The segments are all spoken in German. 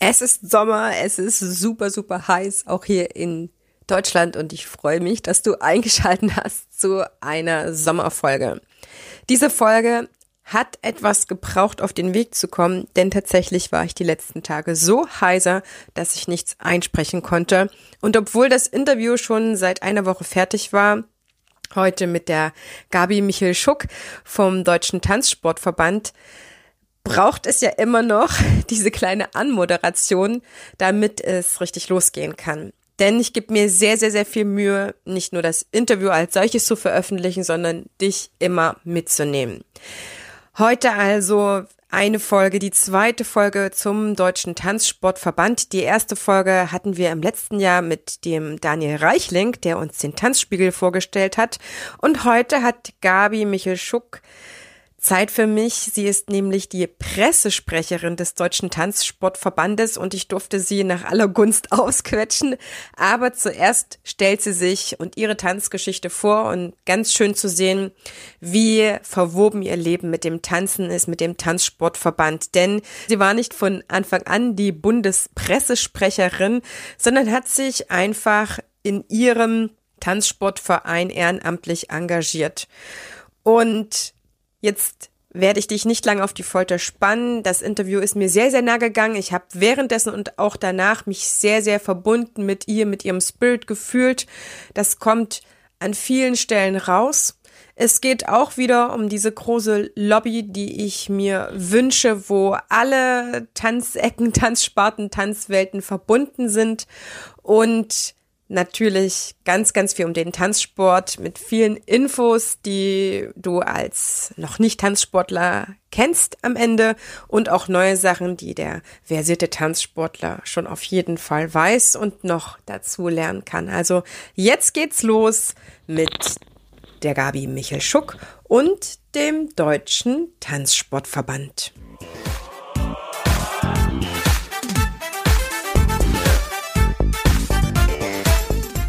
Es ist Sommer, es ist super, super heiß, auch hier in Deutschland und ich freue mich, dass du eingeschalten hast zu einer Sommerfolge. Diese Folge hat etwas gebraucht, auf den Weg zu kommen, denn tatsächlich war ich die letzten Tage so heiser, dass ich nichts einsprechen konnte. Und obwohl das Interview schon seit einer Woche fertig war, heute mit der Gabi Michel Schuck vom Deutschen Tanzsportverband, braucht es ja immer noch diese kleine Anmoderation, damit es richtig losgehen kann. Denn ich gebe mir sehr, sehr, sehr viel Mühe, nicht nur das Interview als solches zu veröffentlichen, sondern dich immer mitzunehmen. Heute also eine Folge, die zweite Folge zum Deutschen Tanzsportverband. Die erste Folge hatten wir im letzten Jahr mit dem Daniel Reichling, der uns den Tanzspiegel vorgestellt hat. Und heute hat Gabi Michel Schuck Zeit für mich. Sie ist nämlich die Pressesprecherin des Deutschen Tanzsportverbandes und ich durfte sie nach aller Gunst ausquetschen. Aber zuerst stellt sie sich und ihre Tanzgeschichte vor und ganz schön zu sehen, wie verwoben ihr Leben mit dem Tanzen ist, mit dem Tanzsportverband. Denn sie war nicht von Anfang an die Bundespressesprecherin, sondern hat sich einfach in ihrem Tanzsportverein ehrenamtlich engagiert. Und Jetzt werde ich dich nicht lange auf die Folter spannen. Das Interview ist mir sehr, sehr nah gegangen. Ich habe währenddessen und auch danach mich sehr, sehr verbunden mit ihr, mit ihrem Spirit gefühlt. Das kommt an vielen Stellen raus. Es geht auch wieder um diese große Lobby, die ich mir wünsche, wo alle Tanzecken, Tanzsparten, Tanzwelten verbunden sind und natürlich ganz, ganz viel um den Tanzsport mit vielen Infos, die du als noch nicht Tanzsportler kennst am Ende und auch neue Sachen, die der versierte Tanzsportler schon auf jeden Fall weiß und noch dazu lernen kann. Also jetzt geht's los mit der Gabi Michel Schuck und dem Deutschen Tanzsportverband.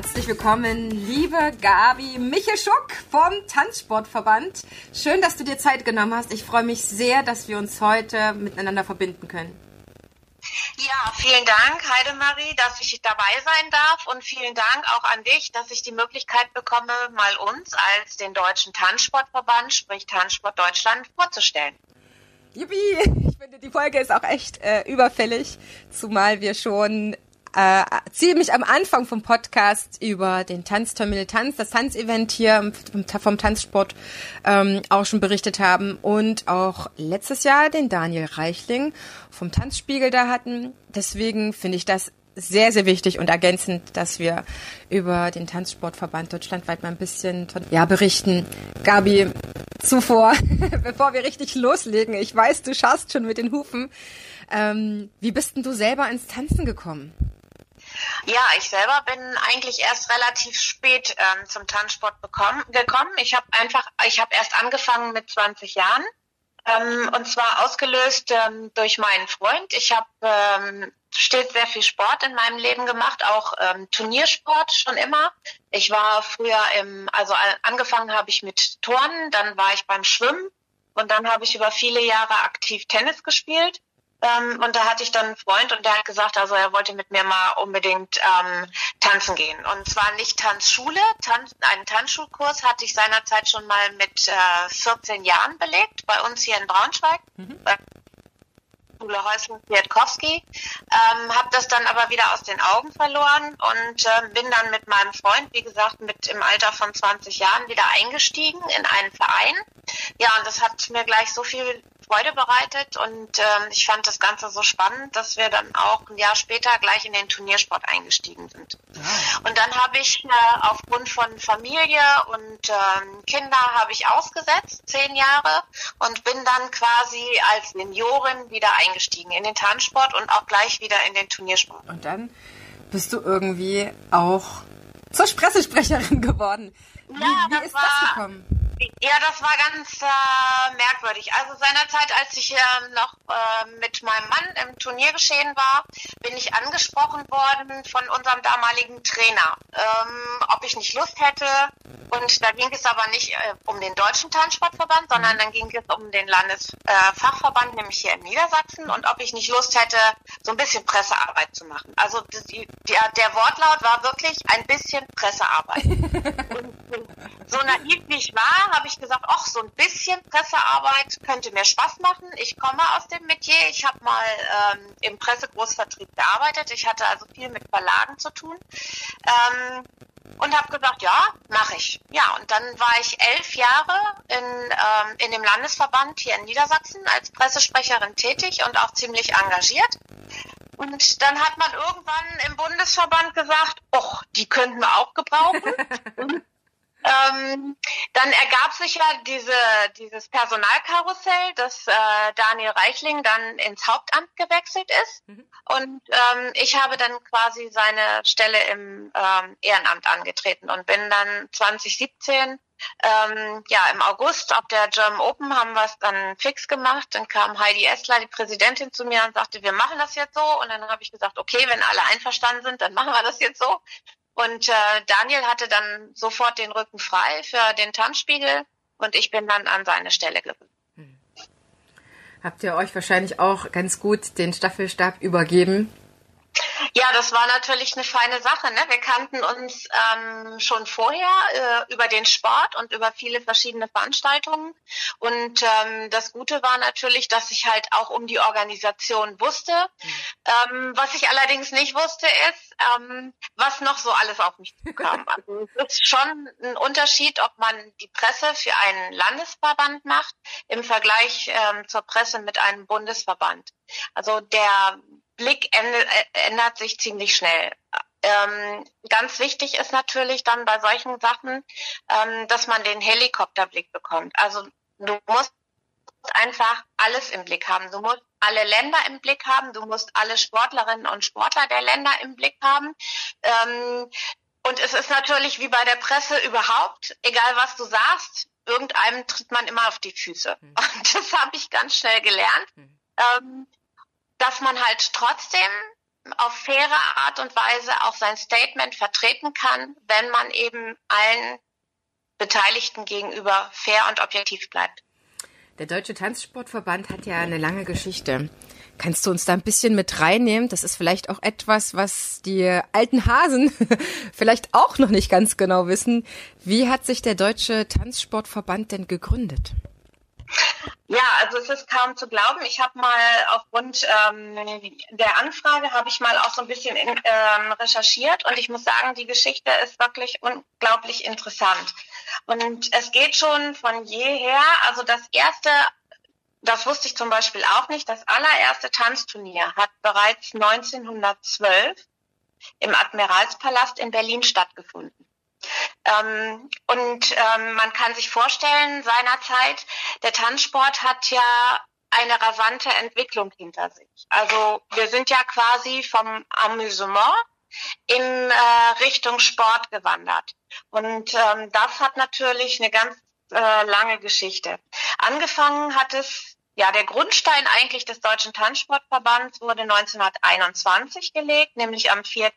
Herzlich willkommen, liebe Gabi Michelschuck vom Tanzsportverband. Schön, dass du dir Zeit genommen hast. Ich freue mich sehr, dass wir uns heute miteinander verbinden können. Ja, vielen Dank, Heidemarie, dass ich dabei sein darf und vielen Dank auch an dich, dass ich die Möglichkeit bekomme, mal uns als den Deutschen Tanzsportverband, sprich Tanzsport Deutschland, vorzustellen. Yippie! Ich finde, die Folge ist auch echt äh, überfällig, zumal wir schon äh, ziemlich am Anfang vom Podcast über den Tanzterminal Tanz, das Tanzevent hier vom Tanzsport ähm, auch schon berichtet haben und auch letztes Jahr den Daniel Reichling vom Tanzspiegel da hatten. Deswegen finde ich das sehr, sehr wichtig und ergänzend, dass wir über den Tanzsportverband deutschlandweit mal ein bisschen ja, berichten. Gabi, zuvor, bevor wir richtig loslegen, ich weiß, du schaust schon mit den Hufen. Ähm, wie bist denn du selber ins Tanzen gekommen? Ja, ich selber bin eigentlich erst relativ spät ähm, zum Tanzsport bekommen, gekommen. Ich habe einfach, ich habe erst angefangen mit 20 Jahren. Ähm, und zwar ausgelöst ähm, durch meinen Freund. Ich habe ähm, stets sehr viel Sport in meinem Leben gemacht, auch ähm, Turniersport schon immer. Ich war früher im, also angefangen habe ich mit Turnen, dann war ich beim Schwimmen und dann habe ich über viele Jahre aktiv Tennis gespielt. Ähm, und da hatte ich dann einen Freund und der hat gesagt, also er wollte mit mir mal unbedingt ähm, tanzen gehen. Und zwar nicht Tanzschule, Tanz, einen Tanzschulkurs hatte ich seinerzeit schon mal mit äh, 14 Jahren belegt, bei uns hier in Braunschweig. Mhm. Schule Häusling Kwiatkowski, ähm, habe das dann aber wieder aus den Augen verloren und äh, bin dann mit meinem Freund, wie gesagt, mit im Alter von 20 Jahren wieder eingestiegen in einen Verein. Ja, und das hat mir gleich so viel Freude bereitet und ähm, ich fand das Ganze so spannend, dass wir dann auch ein Jahr später gleich in den Turniersport eingestiegen sind. Ja. Und dann habe ich äh, aufgrund von Familie und ähm, Kinder habe ich ausgesetzt, zehn Jahre, und bin dann quasi als Seniorin wieder eingestiegen in den Tanzsport und auch gleich wieder in den Turniersport. Und dann bist du irgendwie auch zur Pressesprecherin geworden. Wie, ja, wie ist das gekommen? Ja, das war ganz äh, merkwürdig. Also seinerzeit, als ich äh, noch äh, mit meinem Mann im Turniergeschehen war, bin ich angesprochen worden von unserem damaligen Trainer, ähm, ob ich nicht Lust hätte. Und da ging es aber nicht äh, um den deutschen Tanzsportverband, sondern mhm. dann ging es um den Landesfachverband, nämlich hier in Niedersachsen, und ob ich nicht Lust hätte, so ein bisschen Pressearbeit zu machen. Also die, der, der Wortlaut war wirklich ein bisschen Pressearbeit. und, so naiv wie ich war, habe ich gesagt, ach, so ein bisschen Pressearbeit könnte mir Spaß machen. Ich komme aus dem Metier. Ich habe mal ähm, im Pressegroßvertrieb gearbeitet. Ich hatte also viel mit Verlagen zu tun. Ähm, und habe gesagt, ja, mache ich. Ja, und dann war ich elf Jahre in, ähm, in dem Landesverband hier in Niedersachsen als Pressesprecherin tätig und auch ziemlich engagiert. Und dann hat man irgendwann im Bundesverband gesagt, ach, die könnten wir auch gebrauchen. Ähm, dann ergab sich ja diese, dieses Personalkarussell, dass äh, Daniel Reichling dann ins Hauptamt gewechselt ist. Mhm. Und ähm, ich habe dann quasi seine Stelle im ähm, Ehrenamt angetreten und bin dann 2017 ähm, ja, im August auf der German Open haben wir es dann fix gemacht. Dann kam Heidi Essler, die Präsidentin, zu mir und sagte, wir machen das jetzt so. Und dann habe ich gesagt, okay, wenn alle einverstanden sind, dann machen wir das jetzt so. Und äh, Daniel hatte dann sofort den Rücken frei für den Tanzspiegel und ich bin dann an seine Stelle gerückt. Hm. Habt ihr euch wahrscheinlich auch ganz gut den Staffelstab übergeben? Ja, das war natürlich eine feine Sache. Ne? Wir kannten uns ähm, schon vorher äh, über den Sport und über viele verschiedene Veranstaltungen. Und ähm, das Gute war natürlich, dass ich halt auch um die Organisation wusste. Mhm. Ähm, was ich allerdings nicht wusste, ist, ähm, was noch so alles auf mich zukam. Also es ist schon ein Unterschied, ob man die Presse für einen Landesverband macht im Vergleich ähm, zur Presse mit einem Bundesverband. Also der Blick ändert sich ziemlich schnell. Ähm, ganz wichtig ist natürlich dann bei solchen Sachen, ähm, dass man den Helikopterblick bekommt. Also du musst einfach alles im Blick haben. Du musst alle Länder im Blick haben, du musst alle Sportlerinnen und Sportler der Länder im Blick haben. Ähm, und es ist natürlich wie bei der Presse überhaupt, egal was du sagst, irgendeinem tritt man immer auf die Füße. Mhm. Und das habe ich ganz schnell gelernt. Mhm. Ähm, dass man halt trotzdem auf faire Art und Weise auch sein Statement vertreten kann, wenn man eben allen Beteiligten gegenüber fair und objektiv bleibt. Der Deutsche Tanzsportverband hat ja eine lange Geschichte. Kannst du uns da ein bisschen mit reinnehmen? Das ist vielleicht auch etwas, was die alten Hasen vielleicht auch noch nicht ganz genau wissen. Wie hat sich der Deutsche Tanzsportverband denn gegründet? Ja, also es ist kaum zu glauben. Ich habe mal aufgrund ähm, der Anfrage habe ich mal auch so ein bisschen in, ähm, recherchiert und ich muss sagen, die Geschichte ist wirklich unglaublich interessant. Und es geht schon von jeher. Also das erste, das wusste ich zum Beispiel auch nicht, das allererste Tanzturnier hat bereits 1912 im Admiralspalast in Berlin stattgefunden. Ähm, und ähm, man kann sich vorstellen, seinerzeit, der Tanzsport hat ja eine rasante Entwicklung hinter sich. Also wir sind ja quasi vom Amüsement in äh, Richtung Sport gewandert. Und ähm, das hat natürlich eine ganz äh, lange Geschichte. Angefangen hat es, ja, der Grundstein eigentlich des Deutschen Tanzsportverbands wurde 1921 gelegt, nämlich am 4.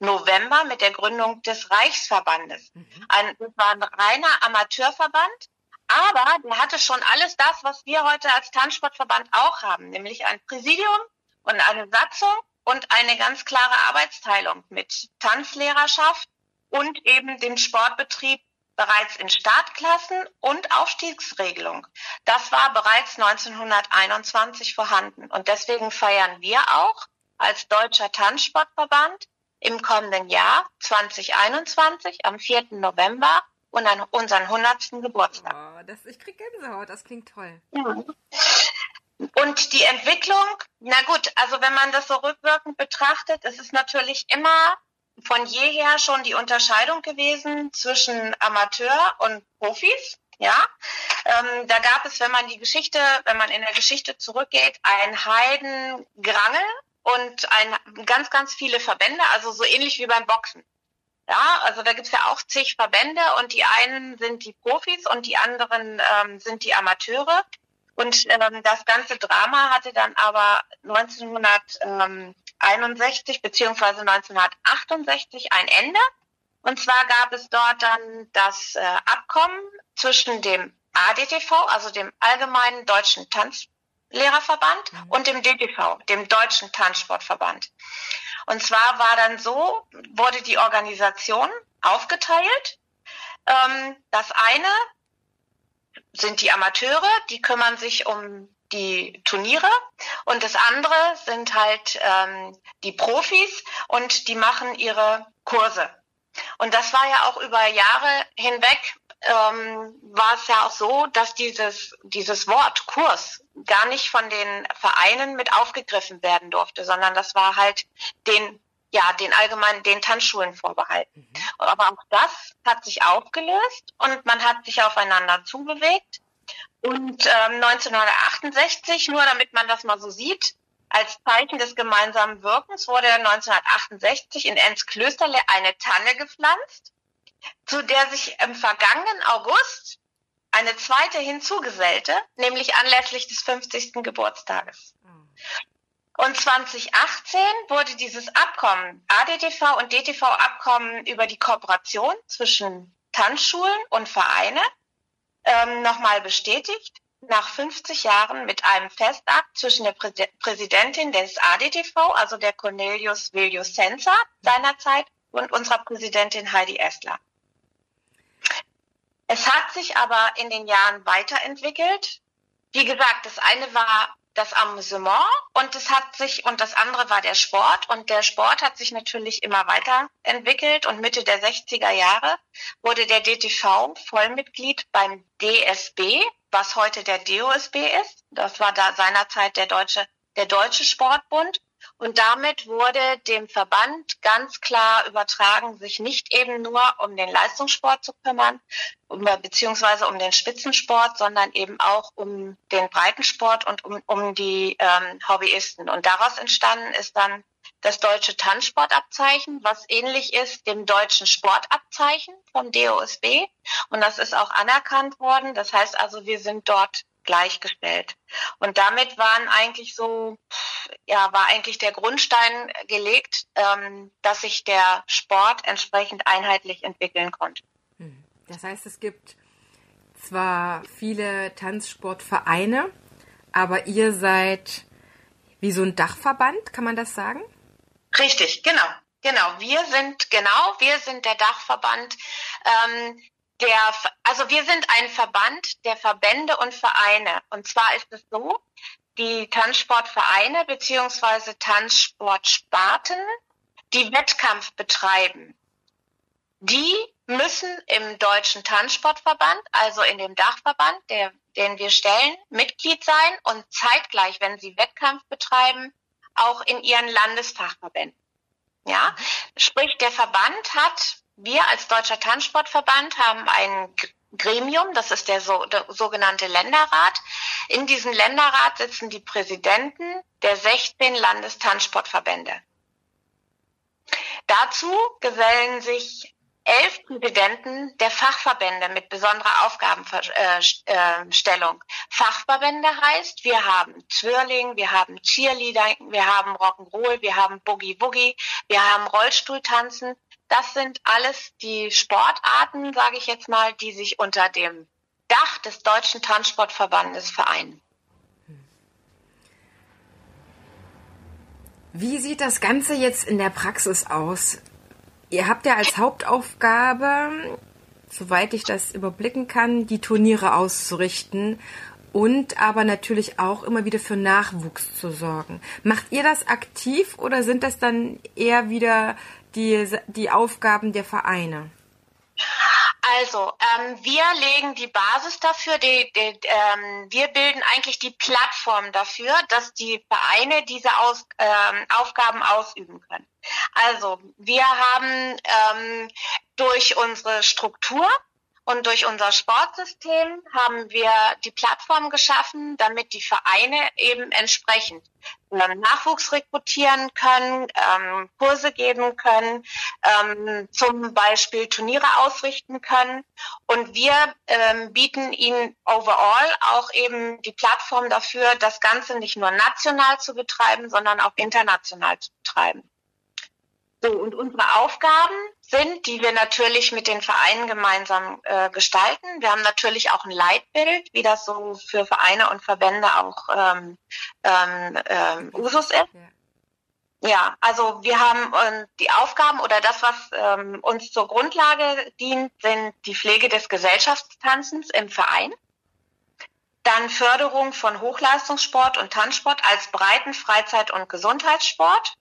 November mit der Gründung des Reichsverbandes. Mhm. Ein, das war ein reiner Amateurverband, aber der hatte schon alles das, was wir heute als Tanzsportverband auch haben, nämlich ein Präsidium und eine Satzung und eine ganz klare Arbeitsteilung mit Tanzlehrerschaft und eben dem Sportbetrieb bereits in Startklassen und Aufstiegsregelung. Das war bereits 1921 vorhanden. Und deswegen feiern wir auch als Deutscher Tanzsportverband im kommenden Jahr 2021 am 4. November und an unseren 100. Geburtstag. Oh, das, ich krieg Gänsehaut, das klingt toll. Ja. Und die Entwicklung, na gut, also wenn man das so rückwirkend betrachtet, ist es natürlich immer von jeher schon die Unterscheidung gewesen zwischen Amateur und Profis. Ja, ähm, da gab es, wenn man die Geschichte, wenn man in der Geschichte zurückgeht, ein Heidengrangel und ein, ganz, ganz viele Verbände, also so ähnlich wie beim Boxen. Ja, also da gibt's ja auch zig Verbände und die einen sind die Profis und die anderen ähm, sind die Amateure. Und ähm, das ganze Drama hatte dann aber 1961 beziehungsweise 1968 ein Ende. Und zwar gab es dort dann das äh, Abkommen zwischen dem ADTV, also dem Allgemeinen Deutschen Tanzlehrerverband, mhm. und dem DTV, dem Deutschen Tanzsportverband. Und zwar war dann so, wurde die Organisation aufgeteilt. Ähm, das eine sind die Amateure, die kümmern sich um die Turniere und das andere sind halt ähm, die Profis und die machen ihre Kurse. Und das war ja auch über Jahre hinweg ähm, war es ja auch so, dass dieses, dieses Wort Kurs gar nicht von den Vereinen mit aufgegriffen werden durfte, sondern das war halt den ja, den allgemeinen, den Tanzschulen vorbehalten. Mhm. Aber auch das hat sich aufgelöst und man hat sich aufeinander zubewegt. Und ähm, 1968, nur damit man das mal so sieht, als Zeichen des gemeinsamen Wirkens wurde 1968 in Enzklösterle eine Tanne gepflanzt zu der sich im vergangenen August eine zweite hinzugesellte, nämlich anlässlich des 50. Geburtstages. Und 2018 wurde dieses Abkommen, ADTV und DTV-Abkommen über die Kooperation zwischen Tanzschulen und Vereine ähm, nochmal bestätigt, nach 50 Jahren mit einem Festakt zwischen der Prä Präsidentin des ADTV, also der Cornelius Vilius Senza seinerzeit, und unserer Präsidentin Heidi Essler. Es hat sich aber in den Jahren weiterentwickelt. Wie gesagt, das eine war das Amüsement und es hat sich und das andere war der Sport und der Sport hat sich natürlich immer weiterentwickelt und Mitte der 60er Jahre wurde der DTV Vollmitglied beim DSB, was heute der DOSB ist. Das war da seinerzeit der deutsche der deutsche Sportbund und damit wurde dem Verband ganz klar übertragen, sich nicht eben nur um den Leistungssport zu kümmern, um, beziehungsweise um den Spitzensport, sondern eben auch um den Breitensport und um, um die ähm, Hobbyisten. Und daraus entstanden ist dann das deutsche Tanzsportabzeichen, was ähnlich ist dem deutschen Sportabzeichen vom DOSB. Und das ist auch anerkannt worden. Das heißt also, wir sind dort gleichgestellt. Und damit waren eigentlich so, ja, war eigentlich der Grundstein gelegt, ähm, dass sich der Sport entsprechend einheitlich entwickeln konnte. Hm. Das heißt, es gibt zwar viele Tanzsportvereine, aber ihr seid wie so ein Dachverband, kann man das sagen? Richtig, genau. Genau, wir sind genau, wir sind der Dachverband. Ähm, der, also wir sind ein Verband der Verbände und Vereine. Und zwar ist es so, die Tanzsportvereine beziehungsweise Tanzsportsparten, die Wettkampf betreiben, die müssen im Deutschen Tanzsportverband, also in dem Dachverband, der, den wir stellen, Mitglied sein und zeitgleich, wenn sie Wettkampf betreiben, auch in ihren Landesfachverbänden. Ja, sprich, der Verband hat wir als Deutscher Tanzsportverband haben ein Gremium, das ist der, so, der sogenannte Länderrat. In diesem Länderrat sitzen die Präsidenten der 16 Landestanzsportverbände. Dazu gesellen sich elf Präsidenten der Fachverbände mit besonderer Aufgabenstellung. Fachverbände heißt, wir haben Zwirling, wir haben Cheerleader, wir haben Rock'n'Roll, wir haben Boogie Boogie, wir haben Rollstuhltanzen, das sind alles die Sportarten, sage ich jetzt mal, die sich unter dem Dach des Deutschen Tanzsportverbandes vereinen. Wie sieht das Ganze jetzt in der Praxis aus? Ihr habt ja als Hauptaufgabe, soweit ich das überblicken kann, die Turniere auszurichten und aber natürlich auch immer wieder für Nachwuchs zu sorgen. Macht ihr das aktiv oder sind das dann eher wieder die, die Aufgaben der Vereine? Also, ähm, wir legen die Basis dafür, die, die, ähm, wir bilden eigentlich die Plattform dafür, dass die Vereine diese Aus, ähm, Aufgaben ausüben können. Also, wir haben ähm, durch unsere Struktur und durch unser Sportsystem haben wir die Plattform geschaffen, damit die Vereine eben entsprechend ähm, Nachwuchs rekrutieren können, ähm, Kurse geben können, ähm, zum Beispiel Turniere ausrichten können. Und wir ähm, bieten ihnen overall auch eben die Plattform dafür, das Ganze nicht nur national zu betreiben, sondern auch international zu betreiben. So, und unsere Aufgaben sind, die wir natürlich mit den Vereinen gemeinsam äh, gestalten. Wir haben natürlich auch ein Leitbild, wie das so für Vereine und Verbände auch ähm, ähm, ähm, Usus ist. Ja. ja, also wir haben äh, die Aufgaben oder das, was ähm, uns zur Grundlage dient, sind die Pflege des Gesellschaftstanzens im Verein. Dann Förderung von Hochleistungssport und Tanzsport als Breiten-, Freizeit- und Gesundheitssport.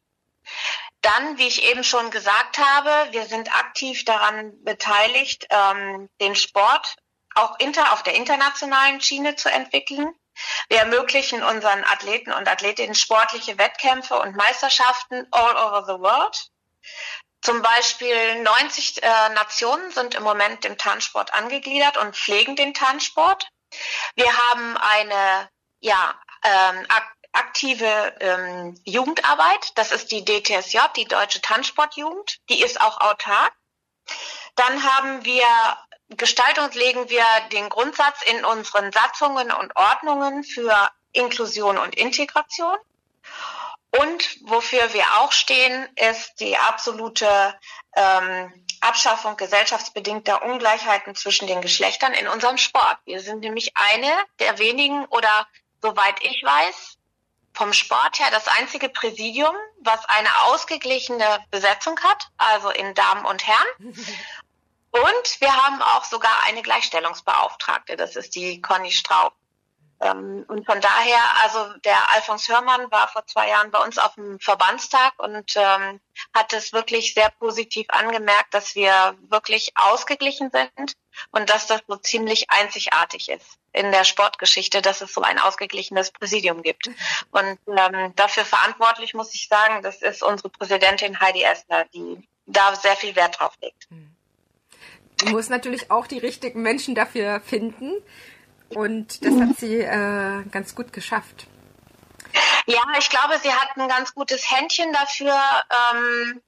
Dann, wie ich eben schon gesagt habe, wir sind aktiv daran beteiligt, ähm, den Sport auch inter, auf der internationalen Schiene zu entwickeln. Wir ermöglichen unseren Athleten und Athletinnen sportliche Wettkämpfe und Meisterschaften all over the world. Zum Beispiel 90 äh, Nationen sind im Moment dem Tanzsport angegliedert und pflegen den Tanzsport. Wir haben eine ja, ähm, aktive ähm, Jugendarbeit. Das ist die DTSJ, die Deutsche Tanzsportjugend. Die ist auch autark. Dann haben wir Gestaltung, legen wir den Grundsatz in unseren Satzungen und Ordnungen für Inklusion und Integration. Und wofür wir auch stehen, ist die absolute ähm, Abschaffung gesellschaftsbedingter Ungleichheiten zwischen den Geschlechtern in unserem Sport. Wir sind nämlich eine der wenigen oder soweit ich weiß, vom Sport her das einzige Präsidium, was eine ausgeglichene Besetzung hat, also in Damen und Herren. Und wir haben auch sogar eine Gleichstellungsbeauftragte, das ist die Conny Straub. Ähm, und von daher, also der Alfons Hörmann war vor zwei Jahren bei uns auf dem Verbandstag und ähm, hat es wirklich sehr positiv angemerkt, dass wir wirklich ausgeglichen sind und dass das so ziemlich einzigartig ist in der Sportgeschichte, dass es so ein ausgeglichenes Präsidium gibt. Und ähm, dafür verantwortlich muss ich sagen, das ist unsere Präsidentin Heidi Essler, die da sehr viel Wert drauf legt. Du musst natürlich auch die richtigen Menschen dafür finden. Und das hat sie äh, ganz gut geschafft. Ja, ich glaube, sie hat ein ganz gutes Händchen dafür, ähm,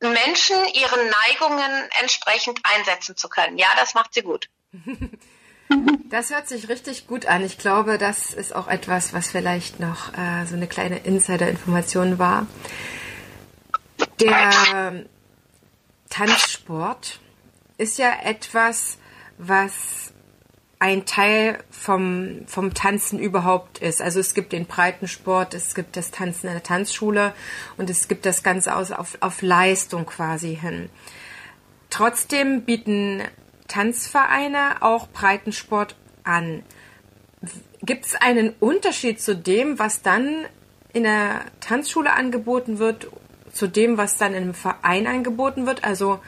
Menschen ihren Neigungen entsprechend einsetzen zu können. Ja, das macht sie gut. Das hört sich richtig gut an. Ich glaube, das ist auch etwas, was vielleicht noch äh, so eine kleine Insider-Information war. Der Tanzsport ist ja etwas, was ein Teil vom, vom Tanzen überhaupt ist. Also es gibt den Breitensport, es gibt das Tanzen in der Tanzschule und es gibt das Ganze aus, auf, auf Leistung quasi hin. Trotzdem bieten Tanzvereine auch Breitensport an. Gibt es einen Unterschied zu dem, was dann in der Tanzschule angeboten wird, zu dem, was dann im Verein angeboten wird? Also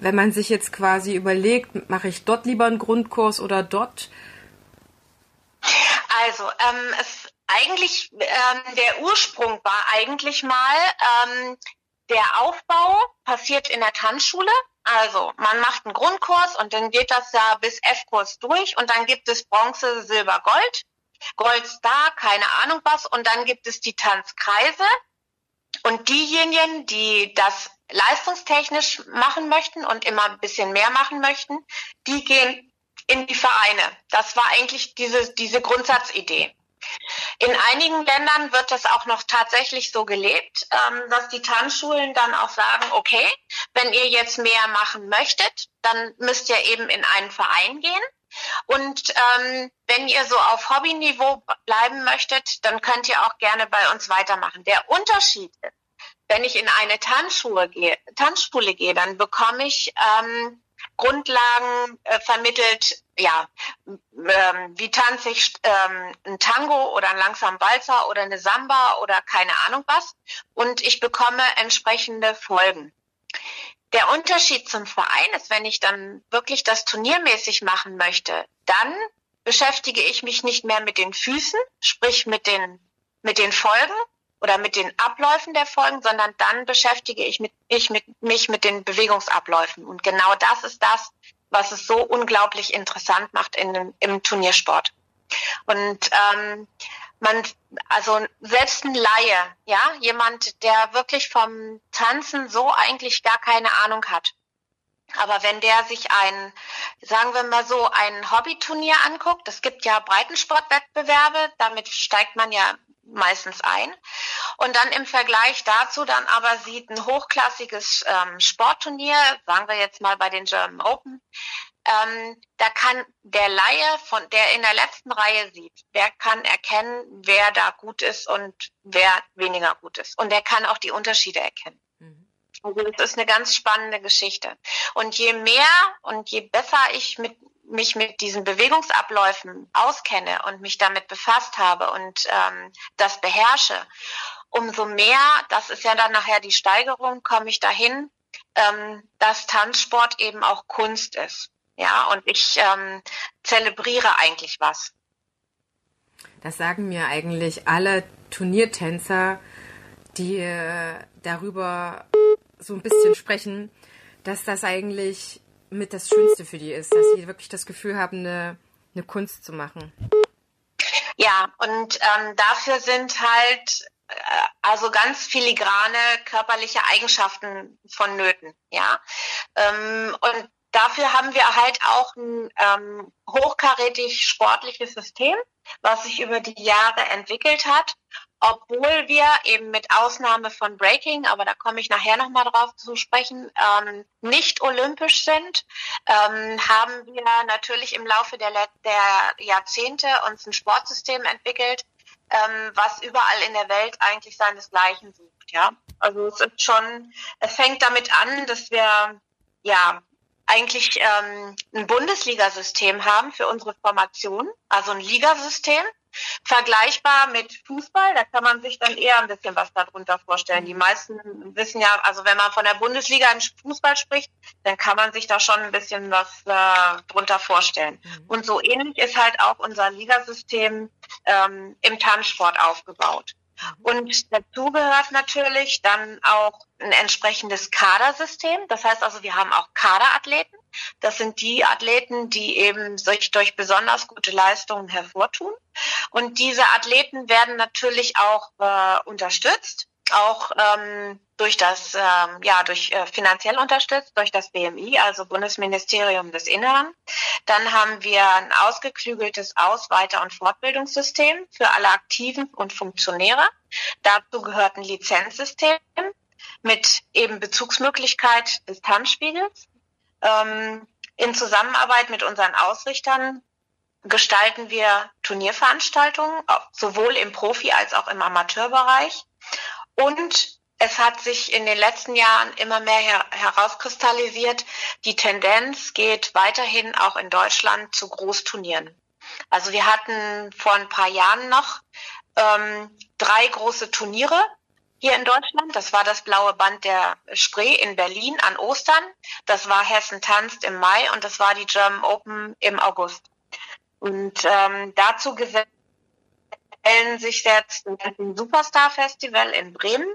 wenn man sich jetzt quasi überlegt, mache ich dort lieber einen Grundkurs oder dort? Also, ähm, es eigentlich ähm, der Ursprung war eigentlich mal ähm, der Aufbau passiert in der Tanzschule. Also man macht einen Grundkurs und dann geht das ja bis F-Kurs durch und dann gibt es Bronze, Silber, Gold, Gold Star, keine Ahnung was und dann gibt es die Tanzkreise und diejenigen, die das leistungstechnisch machen möchten und immer ein bisschen mehr machen möchten, die gehen in die Vereine. Das war eigentlich diese, diese Grundsatzidee. In einigen Ländern wird das auch noch tatsächlich so gelebt, ähm, dass die Tanzschulen dann auch sagen, okay, wenn ihr jetzt mehr machen möchtet, dann müsst ihr eben in einen Verein gehen. Und ähm, wenn ihr so auf Hobbyniveau bleiben möchtet, dann könnt ihr auch gerne bei uns weitermachen. Der Unterschied ist, wenn ich in eine Tanzschule gehe, Tanzschule gehe dann bekomme ich ähm, Grundlagen äh, vermittelt, ja, ähm, wie tanze ich ähm, ein Tango oder einen langsamen Walzer oder eine Samba oder keine Ahnung was. Und ich bekomme entsprechende Folgen. Der Unterschied zum Verein ist, wenn ich dann wirklich das turniermäßig machen möchte, dann beschäftige ich mich nicht mehr mit den Füßen, sprich mit den, mit den Folgen, oder mit den Abläufen der Folgen, sondern dann beschäftige ich, mit, ich mit, mich mit den Bewegungsabläufen. Und genau das ist das, was es so unglaublich interessant macht in, im Turniersport. Und ähm, man, also selbst ein Laie, ja, jemand, der wirklich vom Tanzen so eigentlich gar keine Ahnung hat. Aber wenn der sich ein, sagen wir mal so, ein Hobbyturnier anguckt, es gibt ja Breitensportwettbewerbe, damit steigt man ja meistens ein. Und dann im Vergleich dazu dann aber sieht ein hochklassiges ähm, Sportturnier, sagen wir jetzt mal bei den German Open, ähm, da kann der Laie, von der in der letzten Reihe sieht, der kann erkennen, wer da gut ist und wer weniger gut ist. Und der kann auch die Unterschiede erkennen. Mhm. Also das ist eine ganz spannende Geschichte. Und je mehr und je besser ich mit, mich mit diesen Bewegungsabläufen auskenne und mich damit befasst habe und ähm, das beherrsche, umso mehr, das ist ja dann nachher die Steigerung, komme ich dahin, ähm, dass Tanzsport eben auch Kunst ist. Ja, und ich ähm, zelebriere eigentlich was. Das sagen mir eigentlich alle Turniertänzer, die äh, darüber so ein bisschen sprechen, dass das eigentlich mit das Schönste für die ist, dass sie wirklich das Gefühl haben, eine, eine Kunst zu machen. Ja, und ähm, dafür sind halt äh, also ganz filigrane körperliche Eigenschaften vonnöten, ja. Ähm, und dafür haben wir halt auch ein ähm, hochkarätig sportliches System, was sich über die Jahre entwickelt hat, obwohl wir eben mit Ausnahme von Breaking, aber da komme ich nachher nochmal drauf zu sprechen, ähm, nicht olympisch sind, ähm, haben wir natürlich im Laufe der, der Jahrzehnte uns ein Sportsystem entwickelt, ähm, was überall in der Welt eigentlich seinesgleichen sucht. Ja, also es ist schon, es fängt damit an, dass wir ja eigentlich ähm, ein Bundesligasystem haben für unsere Formation, also ein Ligasystem, vergleichbar mit Fußball. Da kann man sich dann eher ein bisschen was darunter vorstellen. Die meisten wissen ja, also wenn man von der Bundesliga in Fußball spricht, dann kann man sich da schon ein bisschen was äh, drunter vorstellen. Mhm. Und so ähnlich ist halt auch unser Ligasystem ähm, im Tanzsport aufgebaut. Und dazu gehört natürlich dann auch ein entsprechendes Kadersystem. Das heißt also, wir haben auch Kaderathleten. Das sind die Athleten, die eben sich durch besonders gute Leistungen hervortun. Und diese Athleten werden natürlich auch äh, unterstützt auch ähm, durch das, ähm, ja, durch äh, finanziell unterstützt, durch das BMI, also Bundesministerium des Inneren. Dann haben wir ein ausgeklügeltes Aus-, Weiter- und Fortbildungssystem für alle Aktiven und Funktionäre. Dazu gehört ein Lizenzsystem mit eben Bezugsmöglichkeit des Tanzspiegels. Ähm, in Zusammenarbeit mit unseren Ausrichtern gestalten wir Turnierveranstaltungen, sowohl im Profi- als auch im Amateurbereich. Und es hat sich in den letzten Jahren immer mehr her herauskristallisiert, die Tendenz geht weiterhin auch in Deutschland zu Großturnieren. Also wir hatten vor ein paar Jahren noch ähm, drei große Turniere hier in Deutschland. Das war das blaue Band der Spree in Berlin an Ostern. Das war Hessen tanzt im Mai und das war die German Open im August. Und ähm, dazu gesellt stellen sich jetzt ein Superstar Festival in Bremen.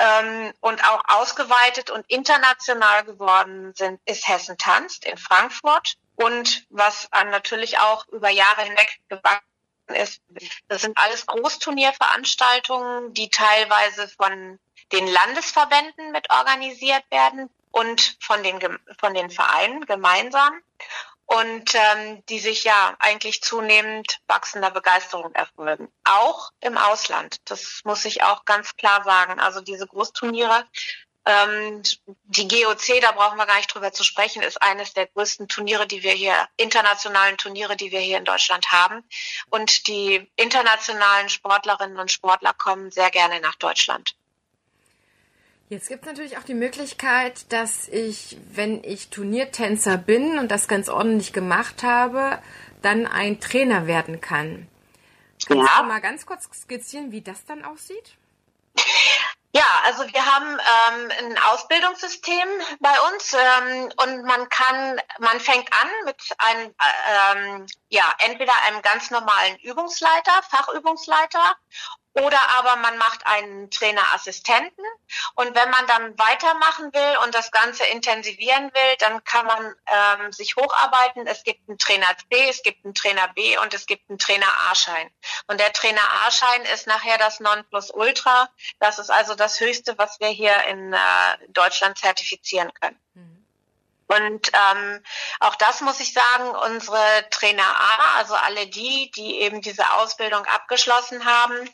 Ähm, und auch ausgeweitet und international geworden sind, ist Hessen tanzt in Frankfurt. Und was natürlich auch über Jahre hinweg gewachsen ist, das sind alles Großturnierveranstaltungen, die teilweise von den Landesverbänden mit organisiert werden und von den, von den Vereinen gemeinsam und ähm, die sich ja eigentlich zunehmend wachsender Begeisterung erfolgen. Auch im Ausland. Das muss ich auch ganz klar sagen. Also diese Großturniere, die GOC, da brauchen wir gar nicht drüber zu sprechen, ist eines der größten Turniere, die wir hier, internationalen Turniere, die wir hier in Deutschland haben. Und die internationalen Sportlerinnen und Sportler kommen sehr gerne nach Deutschland. Jetzt gibt es natürlich auch die Möglichkeit, dass ich, wenn ich Turniertänzer bin und das ganz ordentlich gemacht habe, dann ein Trainer werden kann. Kannst ja. du mal ganz kurz skizzieren, wie das dann aussieht? Ja, also wir haben ähm, ein Ausbildungssystem bei uns ähm, und man kann, man fängt an mit einem, ähm, ja, entweder einem ganz normalen Übungsleiter, Fachübungsleiter Oder aber man macht einen Trainerassistenten und wenn man dann weitermachen will und das Ganze intensivieren will, dann kann man ähm, sich hocharbeiten. Es gibt einen Trainer C, es gibt einen Trainer B und es gibt einen Trainer A-Schein. Und der Trainer A-Schein ist nachher das Nonplusultra. Das ist also das Höchste, was wir hier in äh, Deutschland zertifizieren können. Mhm. Und ähm, auch das muss ich sagen, unsere Trainer A, also alle die, die eben diese Ausbildung abgeschlossen haben,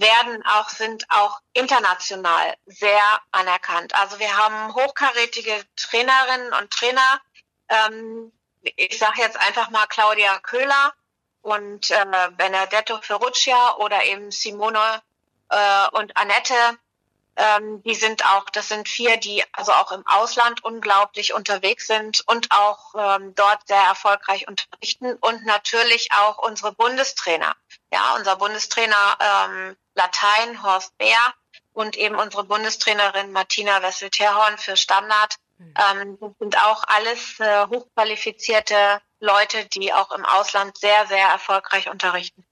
werden auch, sind auch international sehr anerkannt. Also wir haben hochkarätige Trainerinnen und Trainer. Ähm, ich sage jetzt einfach mal Claudia Köhler und äh, Benedetto Ferruccia oder eben Simone äh, und Annette ähm, die sind auch, das sind vier, die also auch im Ausland unglaublich unterwegs sind und auch ähm, dort sehr erfolgreich unterrichten und natürlich auch unsere Bundestrainer. Ja, unser Bundestrainer ähm, Latein, Horst Bär und eben unsere Bundestrainerin Martina Wessel-Terhorn für Standard. Mhm. Ähm, das sind auch alles äh, hochqualifizierte Leute, die auch im Ausland sehr, sehr erfolgreich unterrichten.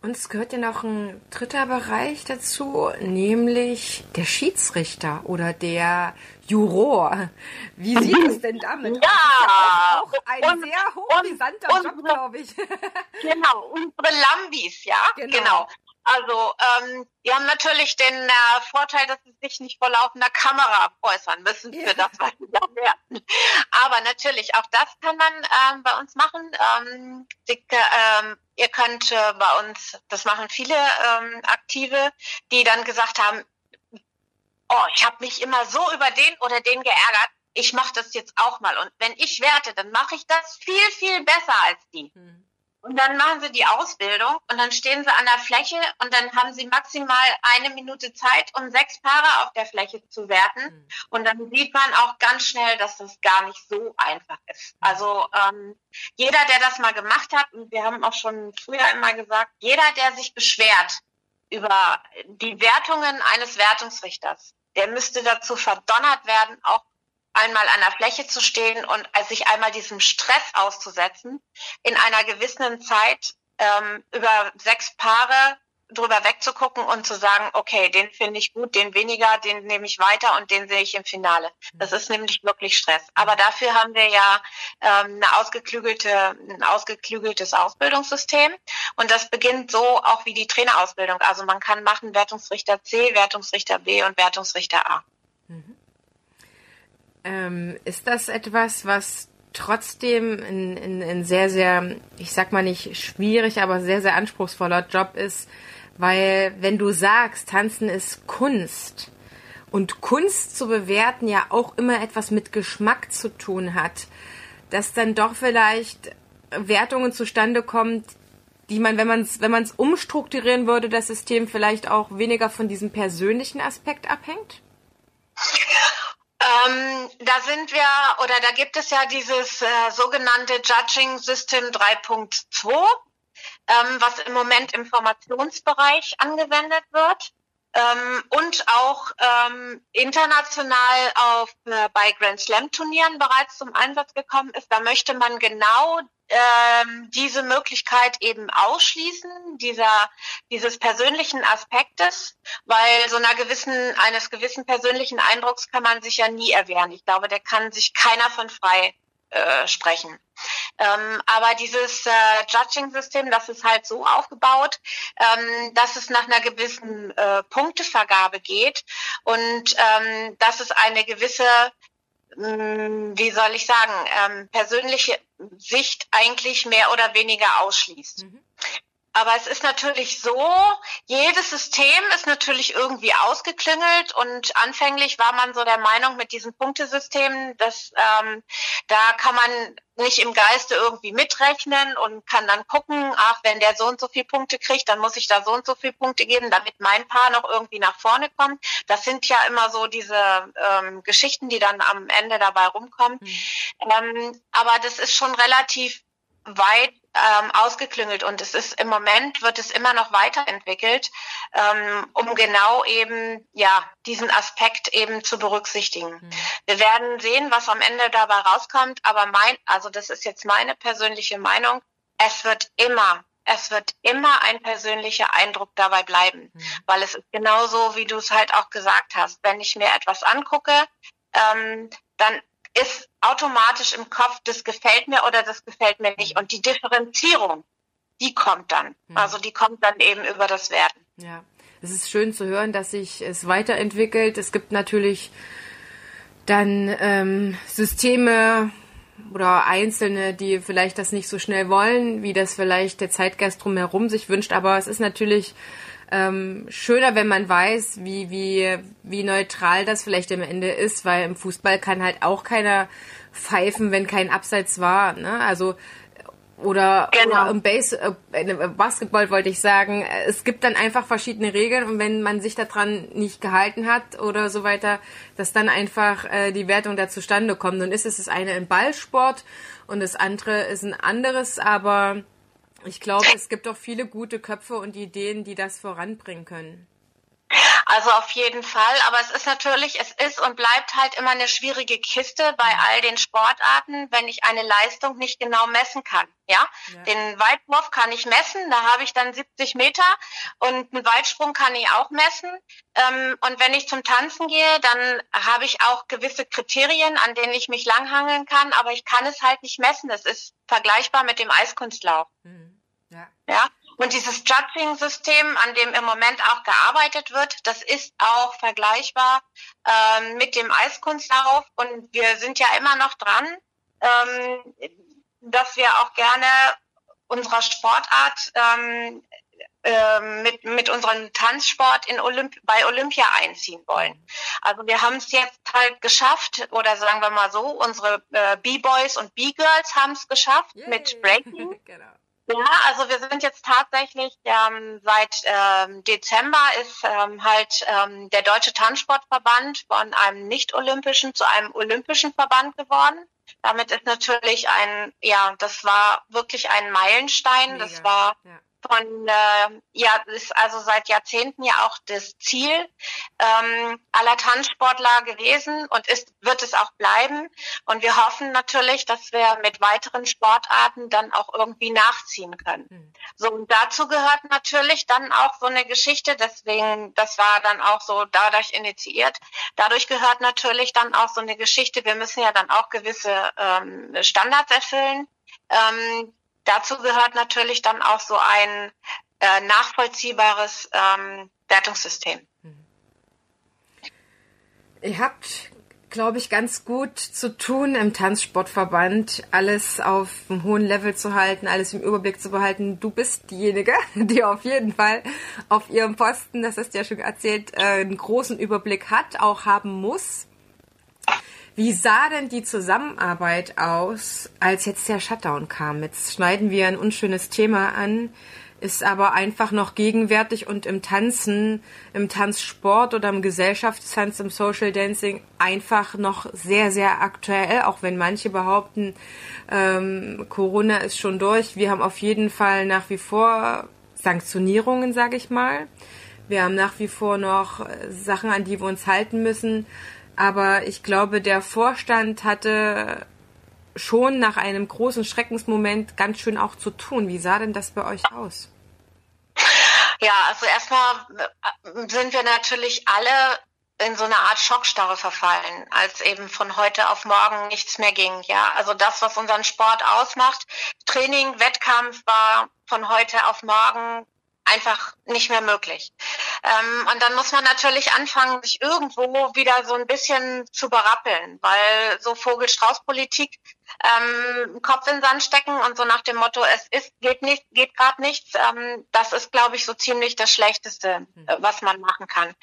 Und es gehört ja noch ein dritter Bereich dazu, nämlich der Schiedsrichter oder der Juror. Wie sieht es denn damit ja, aus? Ja, auch, auch ein und, sehr hochbrisanter Job, glaube ich. Genau, unsere Lambis, ja, genau. genau. Also ähm, die haben natürlich den äh, Vorteil, dass sie sich nicht vor laufender Kamera äußern müssen für ja. das, was sie da werden. Aber natürlich, auch das kann man ähm, bei uns machen. Ähm, die, ähm, ihr könnt äh, bei uns, das machen viele ähm, Aktive, die dann gesagt haben, oh, ich habe mich immer so über den oder den geärgert, ich mache das jetzt auch mal. Und wenn ich werte, dann mache ich das viel, viel besser als die. Mhm. Und dann machen sie die Ausbildung und dann stehen sie an der Fläche und dann haben sie maximal eine Minute Zeit, um sechs Paare auf der Fläche zu werten. Mhm. Und dann sieht man auch ganz schnell, dass das gar nicht so einfach ist. Mhm. Also ähm, jeder, der das mal gemacht hat, und wir haben auch schon früher immer gesagt, jeder, der sich beschwert über die Wertungen eines Wertungsrichters, der müsste dazu verdonnert werden, auch einmal an der Fläche zu stehen und sich einmal diesem Stress auszusetzen, in einer gewissen Zeit ähm, über sechs Paare drüber wegzugucken und zu sagen, okay, den finde ich gut, den weniger, den nehme ich weiter und den sehe ich im Finale. Das ist nämlich wirklich Stress. Aber dafür haben wir ja ähm, eine ausgeklügelte, ein ausgeklügeltes Ausbildungssystem und das beginnt so auch wie die Trainerausbildung. Also man kann machen Wertungsrichter C, Wertungsrichter B und Wertungsrichter A. Mhm. Ähm, ist das etwas, was trotzdem ein, sehr, sehr, ich sag mal nicht schwierig, aber sehr, sehr anspruchsvoller Job ist? Weil wenn du sagst, Tanzen ist Kunst und Kunst zu bewerten ja auch immer etwas mit Geschmack zu tun hat, dass dann doch vielleicht Wertungen zustande kommt, die man, wenn man es wenn man's umstrukturieren würde, das System vielleicht auch weniger von diesem persönlichen Aspekt abhängt? Ähm, da sind wir, oder da gibt es ja dieses äh, sogenannte Judging System 3.2, ähm, was im Moment im Formationsbereich angewendet wird ähm, und auch ähm, international auf äh, bei Grand Slam Turnieren bereits zum Einsatz gekommen ist. Da möchte man genau ähm, diese Möglichkeit eben ausschließen, dieser, dieses persönlichen Aspektes, weil so einer gewissen, eines gewissen persönlichen Eindrucks kann man sich ja nie erwehren. Ich glaube, der kann sich keiner von frei äh, sprechen. Ähm, aber dieses äh, Judging-System, das ist halt so aufgebaut, ähm, dass es nach einer gewissen äh, Punktevergabe geht und ähm, dass es eine gewisse wie soll ich sagen, ähm, persönliche Sicht eigentlich mehr oder weniger ausschließt. Mhm. Aber es ist natürlich so, jedes System ist natürlich irgendwie ausgeklüngelt und anfänglich war man so der Meinung mit diesem Punktesystem, dass ähm, da kann man nicht im Geiste irgendwie mitrechnen und kann dann gucken, ach, wenn der so und so viel Punkte kriegt, dann muss ich da so und so viel Punkte geben, damit mein Paar noch irgendwie nach vorne kommt. Das sind ja immer so diese ähm, Geschichten, die dann am Ende dabei rumkommen. Mhm. Ähm, aber das ist schon relativ weit ähm, ausgeklüngelt und es ist im Moment wird es immer noch weiterentwickelt, ähm, um genau eben ja diesen Aspekt eben zu berücksichtigen. Mhm. Wir werden sehen, was am Ende dabei rauskommt, aber mein, also das ist jetzt meine persönliche Meinung, es wird immer es wird immer ein persönlicher Eindruck dabei bleiben, mhm. weil es ist genauso, wie du es halt auch gesagt hast. Wenn ich mir etwas angucke, ähm, dann ist automatisch im Kopf, das gefällt mir oder das gefällt mir nicht. Mhm. Und die Differenzierung, die kommt dann. Mhm. Also die kommt dann eben über das Werden. Ja, es ist schön zu hören, dass sich es weiterentwickelt. Es gibt natürlich dann ähm, Systeme, oder Einzelne, die vielleicht das nicht so schnell wollen, wie das vielleicht der Zeitgeist drumherum sich wünscht. Aber es ist natürlich ähm, schöner, wenn man weiß, wie, wie, wie neutral das vielleicht am Ende ist, weil im Fußball kann halt auch keiner pfeifen, wenn kein Abseits war. Ne? Also oder, genau. oder im Base, äh, Basketball wollte ich sagen, es gibt dann einfach verschiedene Regeln und wenn man sich daran nicht gehalten hat oder so weiter, dass dann einfach äh, die Wertung da zustande kommt. Und ist es das eine im Ballsport und das andere ist ein anderes, aber ich glaube, es gibt auch viele gute Köpfe und Ideen, die das voranbringen können. Also auf jeden Fall. Aber es ist natürlich, es ist und bleibt halt immer eine schwierige Kiste bei all den Sportarten, wenn ich eine Leistung nicht genau messen kann. Ja, ja. den Weitwurf kann ich messen, da habe ich dann 70 Meter und einen Weitsprung kann ich auch messen. Ähm, und wenn ich zum Tanzen gehe, dann habe ich auch gewisse Kriterien, an denen ich mich langhangeln kann, aber ich kann es halt nicht messen. Das ist vergleichbar mit dem Eiskunstlauf. Mhm. Ja. ja. Und dieses Judging-System, an dem im Moment auch gearbeitet wird, das ist auch vergleichbar ähm, mit dem Eiskunstlauf. Und wir sind ja immer noch dran, ähm, dass wir auch gerne unserer Sportart ähm, äh, mit, mit unserem Tanzsport in Olymp bei Olympia einziehen wollen. Also wir haben es jetzt halt geschafft, oder sagen wir mal so, unsere äh, B-Boys und B-Girls haben es geschafft Yay. mit Breaking. genau. Ja, also wir sind jetzt tatsächlich ähm, seit ähm, Dezember ist ähm, halt ähm, der Deutsche Tanzsportverband von einem nicht-olympischen zu einem olympischen Verband geworden. Damit ist natürlich ein, ja, das war wirklich ein Meilenstein. Mega. Das war ja von, äh, ja, ist also seit Jahrzehnten ja auch das Ziel ähm, aller Tanzsportler gewesen und ist, wird es auch bleiben. Und wir hoffen natürlich, dass wir mit weiteren Sportarten dann auch irgendwie nachziehen können. Mhm. So, und dazu gehört natürlich dann auch so eine Geschichte, deswegen, das war dann auch so dadurch initiiert. Dadurch gehört natürlich dann auch so eine Geschichte, wir müssen ja dann auch gewisse ähm, Standards erfüllen. Ähm, Dazu gehört natürlich dann auch so ein äh, nachvollziehbares ähm, Wertungssystem. Ihr habt, glaube ich, ganz gut zu tun im Tanzsportverband, alles auf einem hohen Level zu halten, alles im Überblick zu behalten. Du bist diejenige, die auf jeden Fall auf ihrem Posten, das hast du ja schon erzählt, äh, einen großen Überblick hat, auch haben muss. Wie sah denn die Zusammenarbeit aus, als jetzt der Shutdown kam? Jetzt schneiden wir ein unschönes Thema an, ist aber einfach noch gegenwärtig und im Tanzen, im Tanzsport oder im Gesellschaftstanz, im Social Dancing einfach noch sehr, sehr aktuell, auch wenn manche behaupten, ähm, Corona ist schon durch. Wir haben auf jeden Fall nach wie vor Sanktionierungen, sage ich mal. Wir haben nach wie vor noch Sachen, an die wir uns halten müssen. Aber ich glaube, der Vorstand hatte schon nach einem großen Schreckensmoment ganz schön auch zu tun. Wie sah denn das bei euch aus? Ja, also erstmal äh, sind wir natürlich alle in so eine Art Schockstarre verfallen, als eben von heute auf morgen nichts mehr ging. Ja, also das, was unseren Sport ausmacht, Training, Wettkampf war von heute auf morgen einfach nicht mehr möglich. Ähm, und dann muss man natürlich anfangen, sich irgendwo wieder so ein bisschen zu berappeln, weil so Vogel-Strauß-Politik ähm, Kopf in den Sand stecken und so nach dem Motto, es ist, geht nicht, geht gerade nichts, ähm, das ist, glaube ich, so ziemlich das Schlechteste, äh, was man machen kann.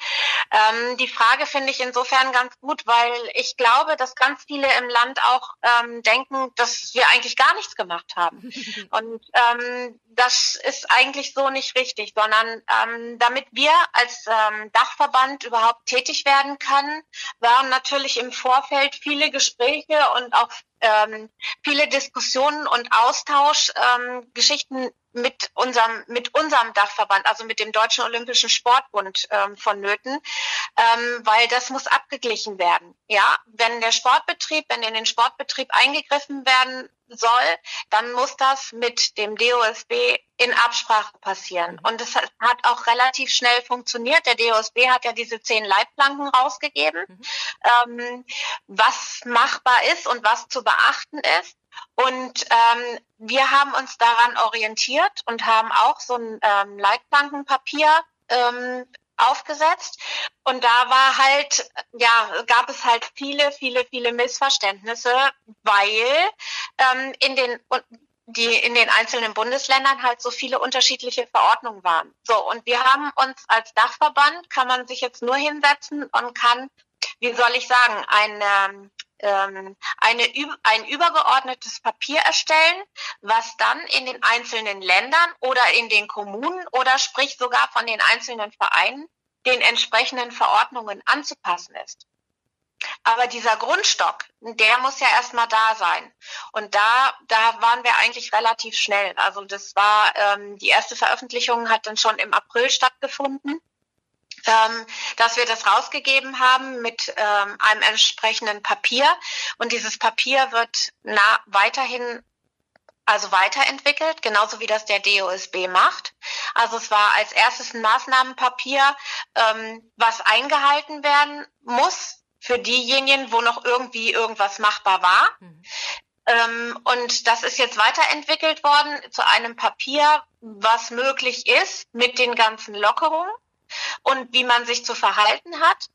Ähm, die Frage finde ich insofern ganz gut, weil ich glaube, dass ganz viele im Land auch ähm, denken, dass wir eigentlich gar nichts gemacht haben. Und ähm, das ist eigentlich so nicht richtig, sondern ähm, damit wir als ähm, Dachverband überhaupt tätig werden können, waren natürlich im Vorfeld viele Gespräche und auch ähm, viele Diskussionen und Austausch, ähm, mit unserem, mit unserem Dachverband, also mit dem Deutschen Olympischen Sportbund ähm, vonnöten, ähm, weil das muss abgeglichen werden. Ja, wenn der Sportbetrieb, wenn in den Sportbetrieb eingegriffen werden soll, dann muss das mit dem DOSB in Absprache passieren. Und es hat auch relativ schnell funktioniert. Der DOSB hat ja diese zehn Leitplanken rausgegeben, mhm. ähm, was machbar ist und was zu beachten ist. Und ähm, wir haben uns daran orientiert und haben auch so ein ähm, Leitplankenpapier ähm, aufgesetzt. Und da war halt, ja, gab es halt viele, viele, viele Missverständnisse, weil ähm, in den die in den einzelnen Bundesländern halt so viele unterschiedliche Verordnungen waren. So, und wir haben uns als Dachverband, kann man sich jetzt nur hinsetzen und kann, wie soll ich sagen, eine, ähm, eine, ein übergeordnetes Papier erstellen, was dann in den einzelnen Ländern oder in den Kommunen oder sprich sogar von den einzelnen Vereinen den entsprechenden Verordnungen anzupassen ist. Aber dieser Grundstock, der muss ja erstmal da sein. Und da, da waren wir eigentlich relativ schnell. Also das war, ähm, die erste Veröffentlichung hat dann schon im April stattgefunden ähm, dass wir das rausgegeben haben mit ähm, einem entsprechenden Papier. Und dieses Papier wird na, weiterhin also weiterentwickelt, genauso wie das der DOSB macht. Also es war als erstes ein Maßnahmenpapier, ähm, was eingehalten werden muss für diejenigen, wo noch irgendwie irgendwas machbar war. Mhm. Ähm, und das ist jetzt weiterentwickelt worden zu einem Papier, was möglich ist mit den ganzen Lockerungen und wie man sich zu verhalten hat.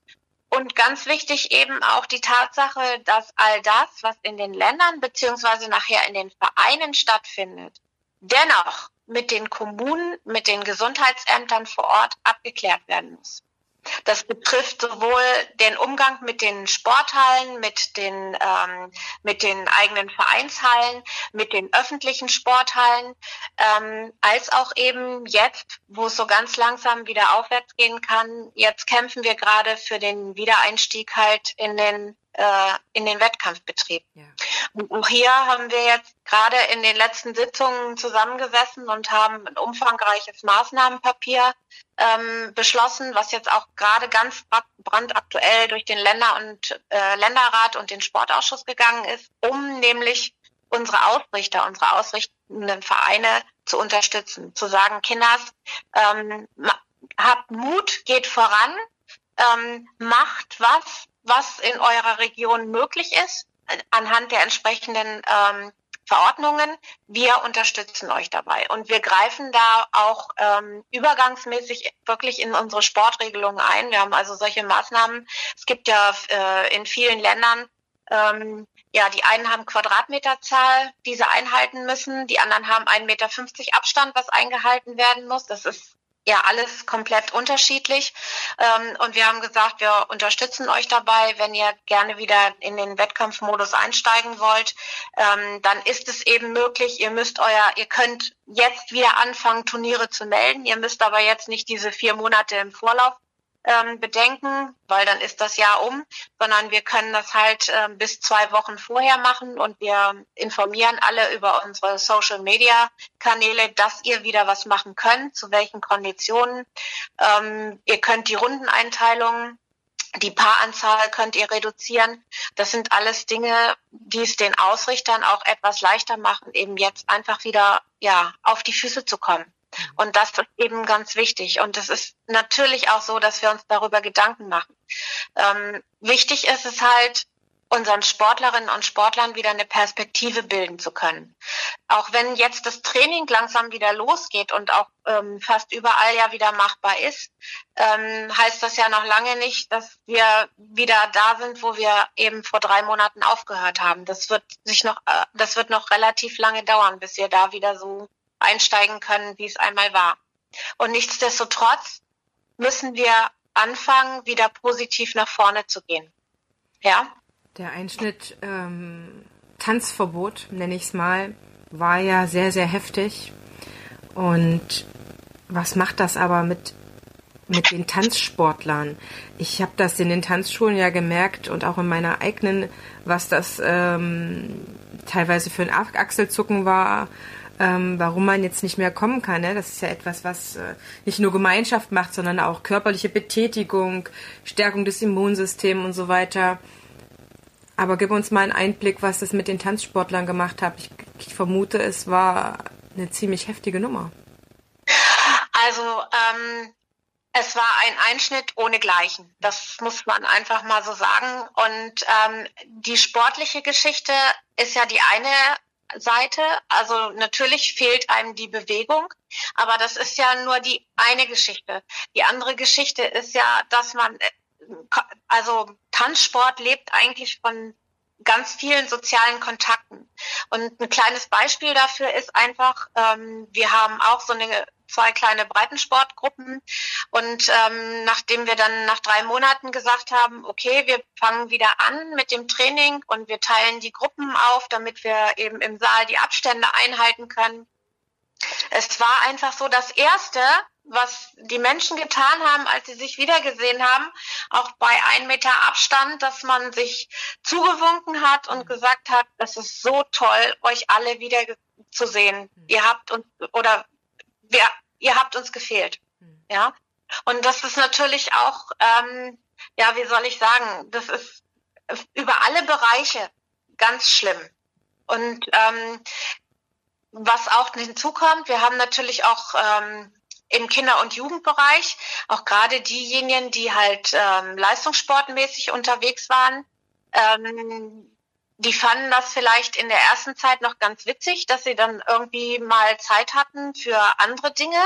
Und ganz wichtig eben auch die Tatsache, dass all das, was in den Ländern beziehungsweise nachher in den Vereinen stattfindet, dennoch mit den Kommunen, mit den Gesundheitsämtern vor Ort abgeklärt werden muss. Das betrifft sowohl den Umgang mit den Sporthallen, mit den, ähm, mit den eigenen Vereinshallen, mit den öffentlichen Sporthallen, ähm, als auch eben jetzt, wo es so ganz langsam wieder aufwärts gehen kann. Jetzt kämpfen wir gerade für den Wiedereinstieg halt in den äh, in den Wettkampfbetrieb. Ja. Und auch hier haben wir jetzt gerade in den letzten Sitzungen zusammengesessen und haben ein umfangreiches Maßnahmenpapier ähm, beschlossen, was jetzt auch gerade ganz brandaktuell durch den Länder- und äh, Länderrat und den Sportausschuss gegangen ist, um nämlich unsere Ausrichter, unsere ausrichtenden Vereine zu unterstützen, zu sagen, Kinders, ähm, habt Mut, geht voran, ähm, macht was, was in eurer Region möglich ist, anhand der entsprechenden ähm, Verordnungen. Wir unterstützen euch dabei und wir greifen da auch ähm, übergangsmäßig wirklich in unsere Sportregelungen ein. Wir haben also solche Maßnahmen. Es gibt ja äh, in vielen Ländern ähm, ja, die einen haben Quadratmeterzahl, die sie einhalten müssen, die anderen haben 1,50 Meter Abstand, was eingehalten werden muss. Das ist ja alles komplett unterschiedlich. Ähm, und wir haben gesagt, wir unterstützen euch dabei, wenn ihr gerne wieder in den Wettkampfmodus einsteigen wollt, ähm, dann ist es eben möglich. Ihr müsst euer, ihr könnt jetzt wieder anfangen, Turniere zu melden. Ihr müsst aber jetzt nicht diese vier Monate im Vorlauf ähm, bedenken, weil dann ist das Jahr um, sondern wir können das halt äh, bis zwei Wochen vorher machen und wir informieren alle über unsere Social Media Kanäle, dass ihr wieder was machen könnt, zu welchen Konditionen. Ähm, ihr könnt die Rundeneinteilung die Paaranzahl könnt ihr reduzieren. Das sind alles Dinge, die es den Ausrichtern auch etwas leichter machen, eben jetzt einfach wieder ja auf die Füße zu kommen. Und das ist eben ganz wichtig. Und es ist natürlich auch so, dass wir uns darüber Gedanken machen. Ähm, wichtig ist es halt, unseren Sportlerinnen und Sportlern wieder eine Perspektive bilden zu können. Auch wenn jetzt das Training langsam wieder losgeht und auch ähm, fast überall ja wieder machbar ist, ähm, heißt das ja noch lange nicht, dass wir wieder da sind, wo wir eben vor drei Monaten aufgehört haben. Das wird sich noch, äh, das wird noch relativ lange dauern, bis wir da wieder so einsteigen können, wie es einmal war. Und nichtsdestotrotz müssen wir anfangen, wieder positiv nach vorne zu gehen. Ja? Der Einschnitt ähm, Tanzverbot, nenne ich es mal, war ja sehr, sehr heftig. Und was macht das aber mit, mit den Tanzsportlern? Ich habe das in den Tanzschulen ja gemerkt und auch in meiner eigenen, was das ähm, teilweise für ein Achselzucken war, ähm, warum man jetzt nicht mehr kommen kann. Ne? Das ist ja etwas, was äh, nicht nur Gemeinschaft macht, sondern auch körperliche Betätigung, Stärkung des Immunsystems und so weiter. Aber gib uns mal einen Einblick, was das mit den Tanzsportlern gemacht hat. Ich, ich vermute, es war eine ziemlich heftige Nummer. Also ähm, es war ein Einschnitt ohne Gleichen. Das muss man einfach mal so sagen. Und ähm, die sportliche Geschichte ist ja die eine Seite. Also natürlich fehlt einem die Bewegung, aber das ist ja nur die eine Geschichte. Die andere Geschichte ist ja, dass man, äh, also Tanzsport lebt eigentlich von ganz vielen sozialen Kontakten. Und ein kleines Beispiel dafür ist einfach, ähm, wir haben auch so eine zwei kleine Breitensportgruppen. Und ähm, nachdem wir dann nach drei Monaten gesagt haben, okay, wir fangen wieder an mit dem Training und wir teilen die Gruppen auf, damit wir eben im Saal die Abstände einhalten können. Es war einfach so das Erste, was die Menschen getan haben, als sie sich wiedergesehen haben, auch bei ein Meter Abstand, dass man sich zugewunken hat und gesagt hat, es ist so toll, euch alle wieder zu sehen. Ihr habt uns oder wir, ihr habt uns gefehlt. Hm. Ja. Und das ist natürlich auch, ähm, ja, wie soll ich sagen, das ist über alle Bereiche ganz schlimm. Und ähm, was auch hinzukommt, wir haben natürlich auch ähm, im Kinder- und Jugendbereich auch gerade diejenigen, die halt ähm, leistungssportmäßig unterwegs waren, ähm, die fanden das vielleicht in der ersten Zeit noch ganz witzig, dass sie dann irgendwie mal Zeit hatten für andere Dinge.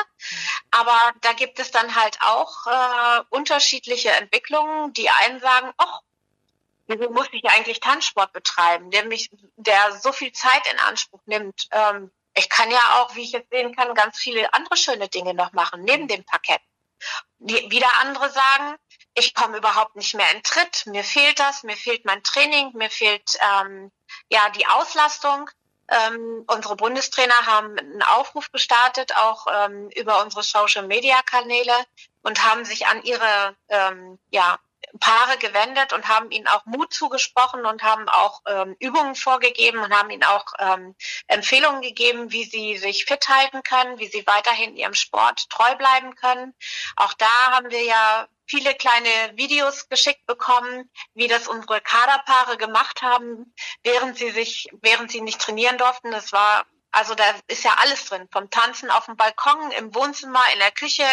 Aber da gibt es dann halt auch äh, unterschiedliche Entwicklungen. Die einen sagen, ach, wieso muss ich eigentlich Tanzsport betreiben, der mich, der so viel Zeit in Anspruch nimmt. Ähm, ich kann ja auch, wie ich jetzt sehen kann, ganz viele andere schöne Dinge noch machen, neben dem Parkett. Die, wieder andere sagen, ich komme überhaupt nicht mehr in Tritt, mir fehlt das, mir fehlt mein Training, mir fehlt ähm, ja die Auslastung. Ähm, unsere Bundestrainer haben einen Aufruf gestartet, auch ähm, über unsere Social-Media-Kanäle und haben sich an ihre ähm, ja, Paare gewendet und haben ihnen auch Mut zugesprochen und haben auch ähm, Übungen vorgegeben und haben ihnen auch ähm, Empfehlungen gegeben, wie sie sich fit halten können, wie sie weiterhin ihrem Sport treu bleiben können. Auch da haben wir ja viele kleine Videos geschickt bekommen, wie das unsere Kaderpaare gemacht haben, während sie sich, während sie nicht trainieren durften. Das war also da ist ja alles drin, vom Tanzen auf dem Balkon, im Wohnzimmer, in der Küche,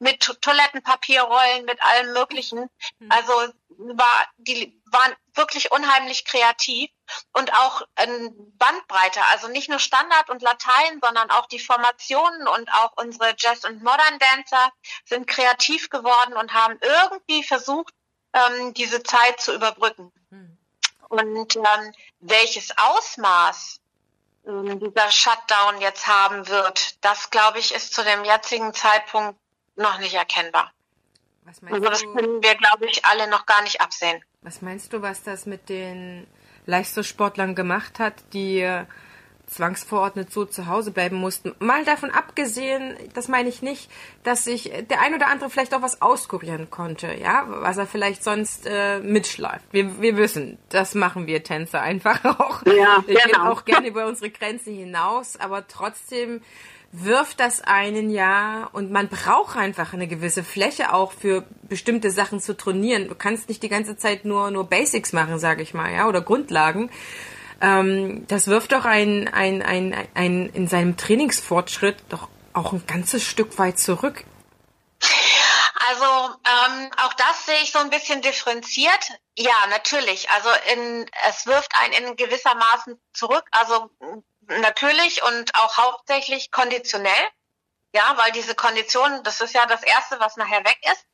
mit Toilettenpapierrollen, mit allem Möglichen. Mhm. Also war die waren wirklich unheimlich kreativ und auch in Bandbreite, also nicht nur Standard und Latein, sondern auch die Formationen und auch unsere Jazz- und Modern Dancer sind kreativ geworden und haben irgendwie versucht, ähm, diese Zeit zu überbrücken. Mhm. Und ähm, welches Ausmaß ähm, dieser Shutdown jetzt haben wird, das glaube ich ist zu dem jetzigen Zeitpunkt noch nicht erkennbar. also das du, können wir, glaube ich, alle noch gar nicht absehen. Was meinst du, was das mit den Leistungssportlern gemacht hat, die zwangsverordnet so zu Hause bleiben mussten. Mal davon abgesehen, das meine ich nicht, dass sich der ein oder andere vielleicht auch was auskurieren konnte, ja, was er vielleicht sonst äh, mitschleift. Wir, wir wissen, das machen wir Tänzer einfach auch. Ja, wir genau. gehen auch gerne über unsere Grenze hinaus, aber trotzdem wirft das einen ja und man braucht einfach eine gewisse Fläche auch für bestimmte Sachen zu trainieren. Du kannst nicht die ganze Zeit nur nur Basics machen, sage ich mal, ja, oder Grundlagen ähm, das wirft doch ein, ein, ein, ein in seinem Trainingsfortschritt doch auch ein ganzes Stück weit zurück. Also ähm, auch das sehe ich so ein bisschen differenziert. Ja, natürlich. Also in, es wirft einen in gewissermaßen zurück. Also natürlich und auch hauptsächlich konditionell. Ja, weil diese Kondition, das ist ja das Erste, was nachher weg ist.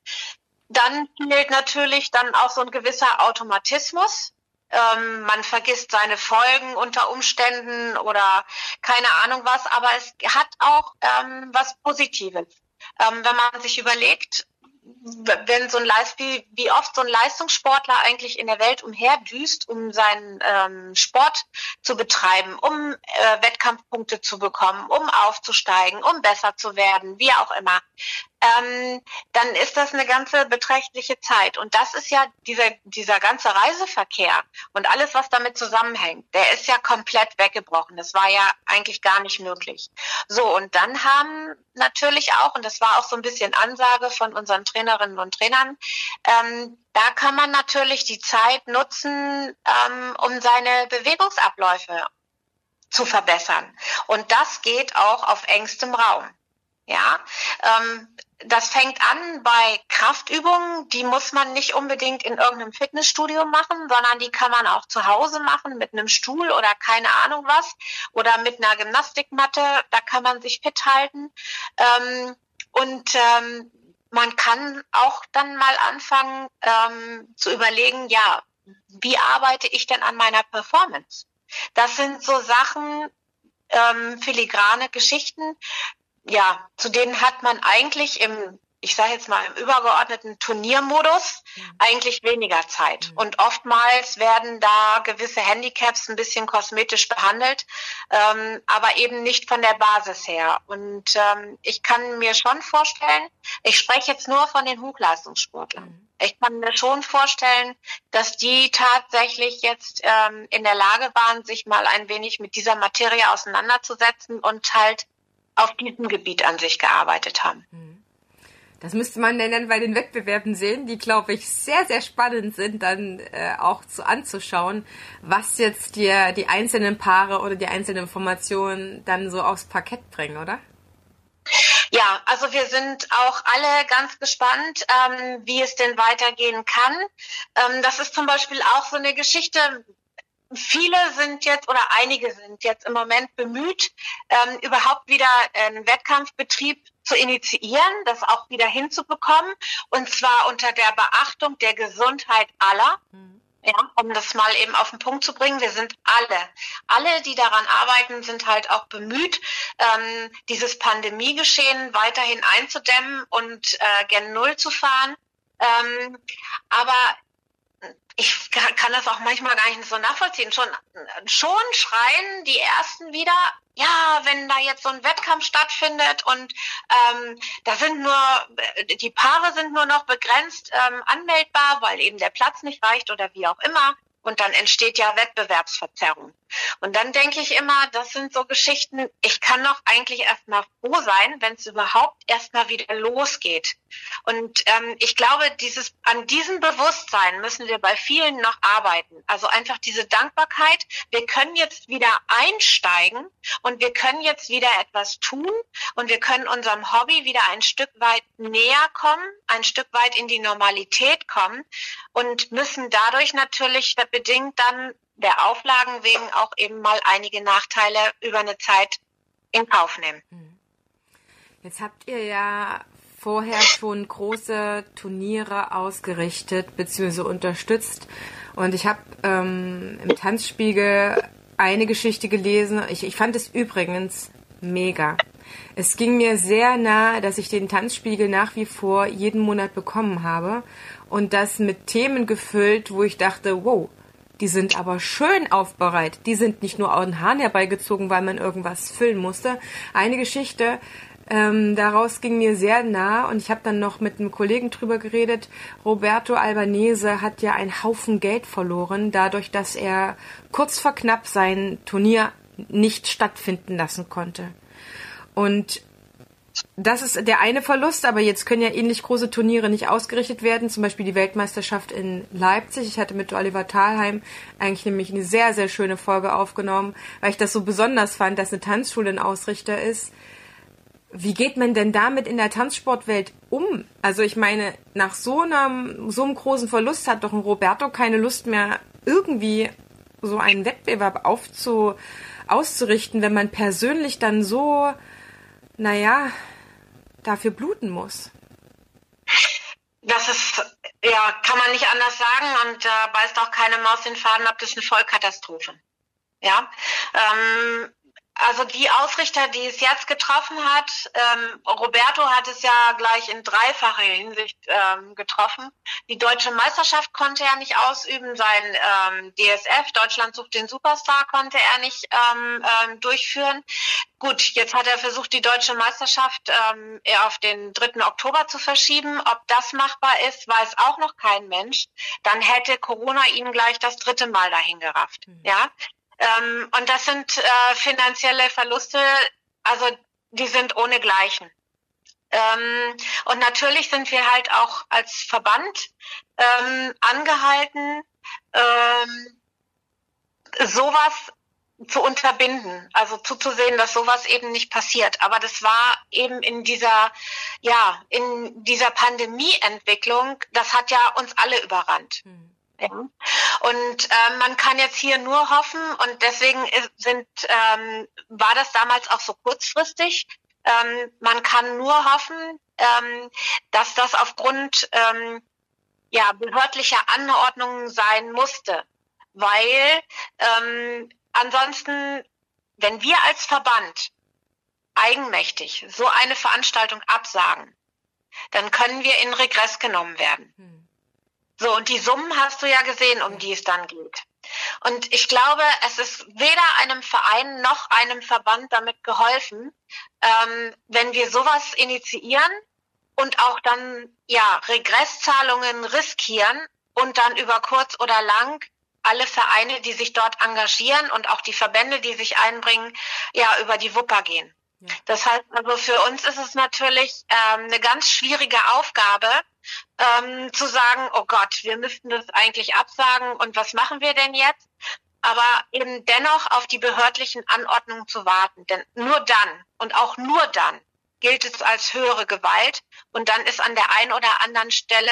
Dann fehlt natürlich dann auch so ein gewisser Automatismus. Ähm, man vergisst seine Folgen unter Umständen oder keine Ahnung was, aber es hat auch ähm, was Positives. Ähm, wenn man sich überlegt, wenn so ein Leist, wie, wie oft so ein Leistungssportler eigentlich in der Welt umherdüst, um seinen ähm, Sport zu betreiben, um äh, Wettkampfpunkte zu bekommen, um aufzusteigen, um besser zu werden, wie auch immer. Ähm, dann ist das eine ganze beträchtliche Zeit. Und das ist ja dieser, dieser ganze Reiseverkehr und alles, was damit zusammenhängt, der ist ja komplett weggebrochen. Das war ja eigentlich gar nicht möglich. So, und dann haben natürlich auch, und das war auch so ein bisschen Ansage von unseren Trainerinnen und Trainern, ähm, da kann man natürlich die Zeit nutzen, ähm, um seine Bewegungsabläufe zu verbessern. Und das geht auch auf engstem Raum. Ja, ähm, das fängt an bei Kraftübungen, die muss man nicht unbedingt in irgendeinem Fitnessstudio machen, sondern die kann man auch zu Hause machen mit einem Stuhl oder keine Ahnung was oder mit einer Gymnastikmatte, da kann man sich fit halten. Ähm, und ähm, man kann auch dann mal anfangen ähm, zu überlegen, ja, wie arbeite ich denn an meiner Performance? Das sind so Sachen, ähm, filigrane Geschichten, ja, zu denen hat man eigentlich im, ich sage jetzt mal, im übergeordneten Turniermodus mhm. eigentlich weniger Zeit. Mhm. Und oftmals werden da gewisse Handicaps ein bisschen kosmetisch behandelt, ähm, aber eben nicht von der Basis her. Und ähm, ich kann mir schon vorstellen, ich spreche jetzt nur von den Hochleistungssportlern. Mhm. Ich kann mir schon vorstellen, dass die tatsächlich jetzt ähm, in der Lage waren, sich mal ein wenig mit dieser Materie auseinanderzusetzen und halt auf diesem Gebiet an sich gearbeitet haben. Mhm. Das müsste man dann bei den Wettbewerben sehen, die, glaube ich, sehr, sehr spannend sind, dann äh, auch zu anzuschauen, was jetzt dir die einzelnen Paare oder die einzelnen Formationen dann so aufs Parkett bringen, oder? Ja, also wir sind auch alle ganz gespannt, ähm, wie es denn weitergehen kann. Ähm, das ist zum Beispiel auch so eine Geschichte, viele sind jetzt oder einige sind jetzt im Moment bemüht, ähm, überhaupt wieder einen Wettkampfbetrieb zu initiieren, das auch wieder hinzubekommen und zwar unter der Beachtung der Gesundheit aller. Mhm. Ja, um das mal eben auf den Punkt zu bringen, wir sind alle, alle, die daran arbeiten, sind halt auch bemüht, ähm, dieses Pandemiegeschehen weiterhin einzudämmen und äh, gen Null zu fahren. Ähm, aber ich kann das auch manchmal gar nicht so nachvollziehen. Schon, schon schreien die ersten wieder, ja, wenn da jetzt so ein Wettkampf stattfindet und ähm, da sind nur, die Paare sind nur noch begrenzt ähm, anmeldbar, weil eben der Platz nicht reicht oder wie auch immer. Und dann entsteht ja Wettbewerbsverzerrung. Und dann denke ich immer, das sind so Geschichten, ich kann doch eigentlich erstmal froh sein, wenn es überhaupt erstmal wieder losgeht. Und ähm, ich glaube, dieses, an diesem Bewusstsein müssen wir bei vielen noch arbeiten. Also einfach diese Dankbarkeit, wir können jetzt wieder einsteigen und wir können jetzt wieder etwas tun und wir können unserem Hobby wieder ein Stück weit näher kommen, ein Stück weit in die Normalität kommen und müssen dadurch natürlich bedingt dann der Auflagen wegen auch eben mal einige Nachteile über eine Zeit in Kauf nehmen. Mhm. Jetzt habt ihr ja vorher schon große Turniere ausgerichtet bzw. unterstützt. Und ich habe ähm, im Tanzspiegel eine Geschichte gelesen. Ich, ich fand es übrigens mega. Es ging mir sehr nah, dass ich den Tanzspiegel nach wie vor jeden Monat bekommen habe und das mit Themen gefüllt, wo ich dachte, wow, die sind aber schön aufbereitet. Die sind nicht nur an den Haaren herbeigezogen, weil man irgendwas füllen musste. Eine Geschichte ähm, daraus ging mir sehr nah und ich habe dann noch mit einem Kollegen drüber geredet. Roberto Albanese hat ja einen Haufen Geld verloren, dadurch, dass er kurz vor knapp sein Turnier nicht stattfinden lassen konnte. Und das ist der eine Verlust, aber jetzt können ja ähnlich große Turniere nicht ausgerichtet werden, zum Beispiel die Weltmeisterschaft in Leipzig. Ich hatte mit Oliver Thalheim eigentlich nämlich eine sehr, sehr schöne Folge aufgenommen, weil ich das so besonders fand, dass eine Tanzschule ein Ausrichter ist. Wie geht man denn damit in der Tanzsportwelt um? Also ich meine, nach so einem, so einem großen Verlust hat doch ein Roberto keine Lust mehr, irgendwie so einen Wettbewerb aufzu, auszurichten, wenn man persönlich dann so naja, dafür bluten muss. Das ist, ja, kann man nicht anders sagen und da äh, beißt auch keine Maus den Faden ab, das ist eine Vollkatastrophe. Ja, ähm, also die Ausrichter, die es jetzt getroffen hat, ähm, Roberto hat es ja gleich in dreifacher Hinsicht ähm, getroffen. Die deutsche Meisterschaft konnte er nicht ausüben, sein ähm, DSF, Deutschland sucht den Superstar, konnte er nicht ähm, ähm, durchführen. Gut, jetzt hat er versucht, die deutsche Meisterschaft ähm, auf den 3. Oktober zu verschieben. Ob das machbar ist, weiß auch noch kein Mensch. Dann hätte Corona ihn gleich das dritte Mal dahin gerafft. Mhm. Ja, ähm, und das sind äh, finanzielle Verluste, also die sind ohne Gleichen. Ähm, und natürlich sind wir halt auch als Verband ähm, angehalten, ähm, sowas zu unterbinden, also zuzusehen, dass sowas eben nicht passiert. Aber das war eben in dieser, ja, in dieser Pandemieentwicklung, das hat ja uns alle überrannt. Hm. Ja. Und äh, man kann jetzt hier nur hoffen und deswegen sind, ähm, war das damals auch so kurzfristig. Ähm, man kann nur hoffen, ähm, dass das aufgrund ähm, ja, behördlicher Anordnungen sein musste, weil ähm, ansonsten, wenn wir als Verband eigenmächtig so eine Veranstaltung absagen, dann können wir in Regress genommen werden. Hm. So, und die Summen hast du ja gesehen, um die es dann geht. Und ich glaube, es ist weder einem Verein noch einem Verband damit geholfen, ähm, wenn wir sowas initiieren und auch dann ja Regresszahlungen riskieren und dann über kurz oder lang alle Vereine, die sich dort engagieren und auch die Verbände, die sich einbringen, ja über die Wupper gehen. Das heißt also für uns ist es natürlich ähm, eine ganz schwierige Aufgabe, ähm, zu sagen, oh Gott, wir müssten das eigentlich absagen und was machen wir denn jetzt? Aber eben dennoch auf die behördlichen Anordnungen zu warten. Denn nur dann und auch nur dann gilt es als höhere Gewalt und dann ist an der einen oder anderen Stelle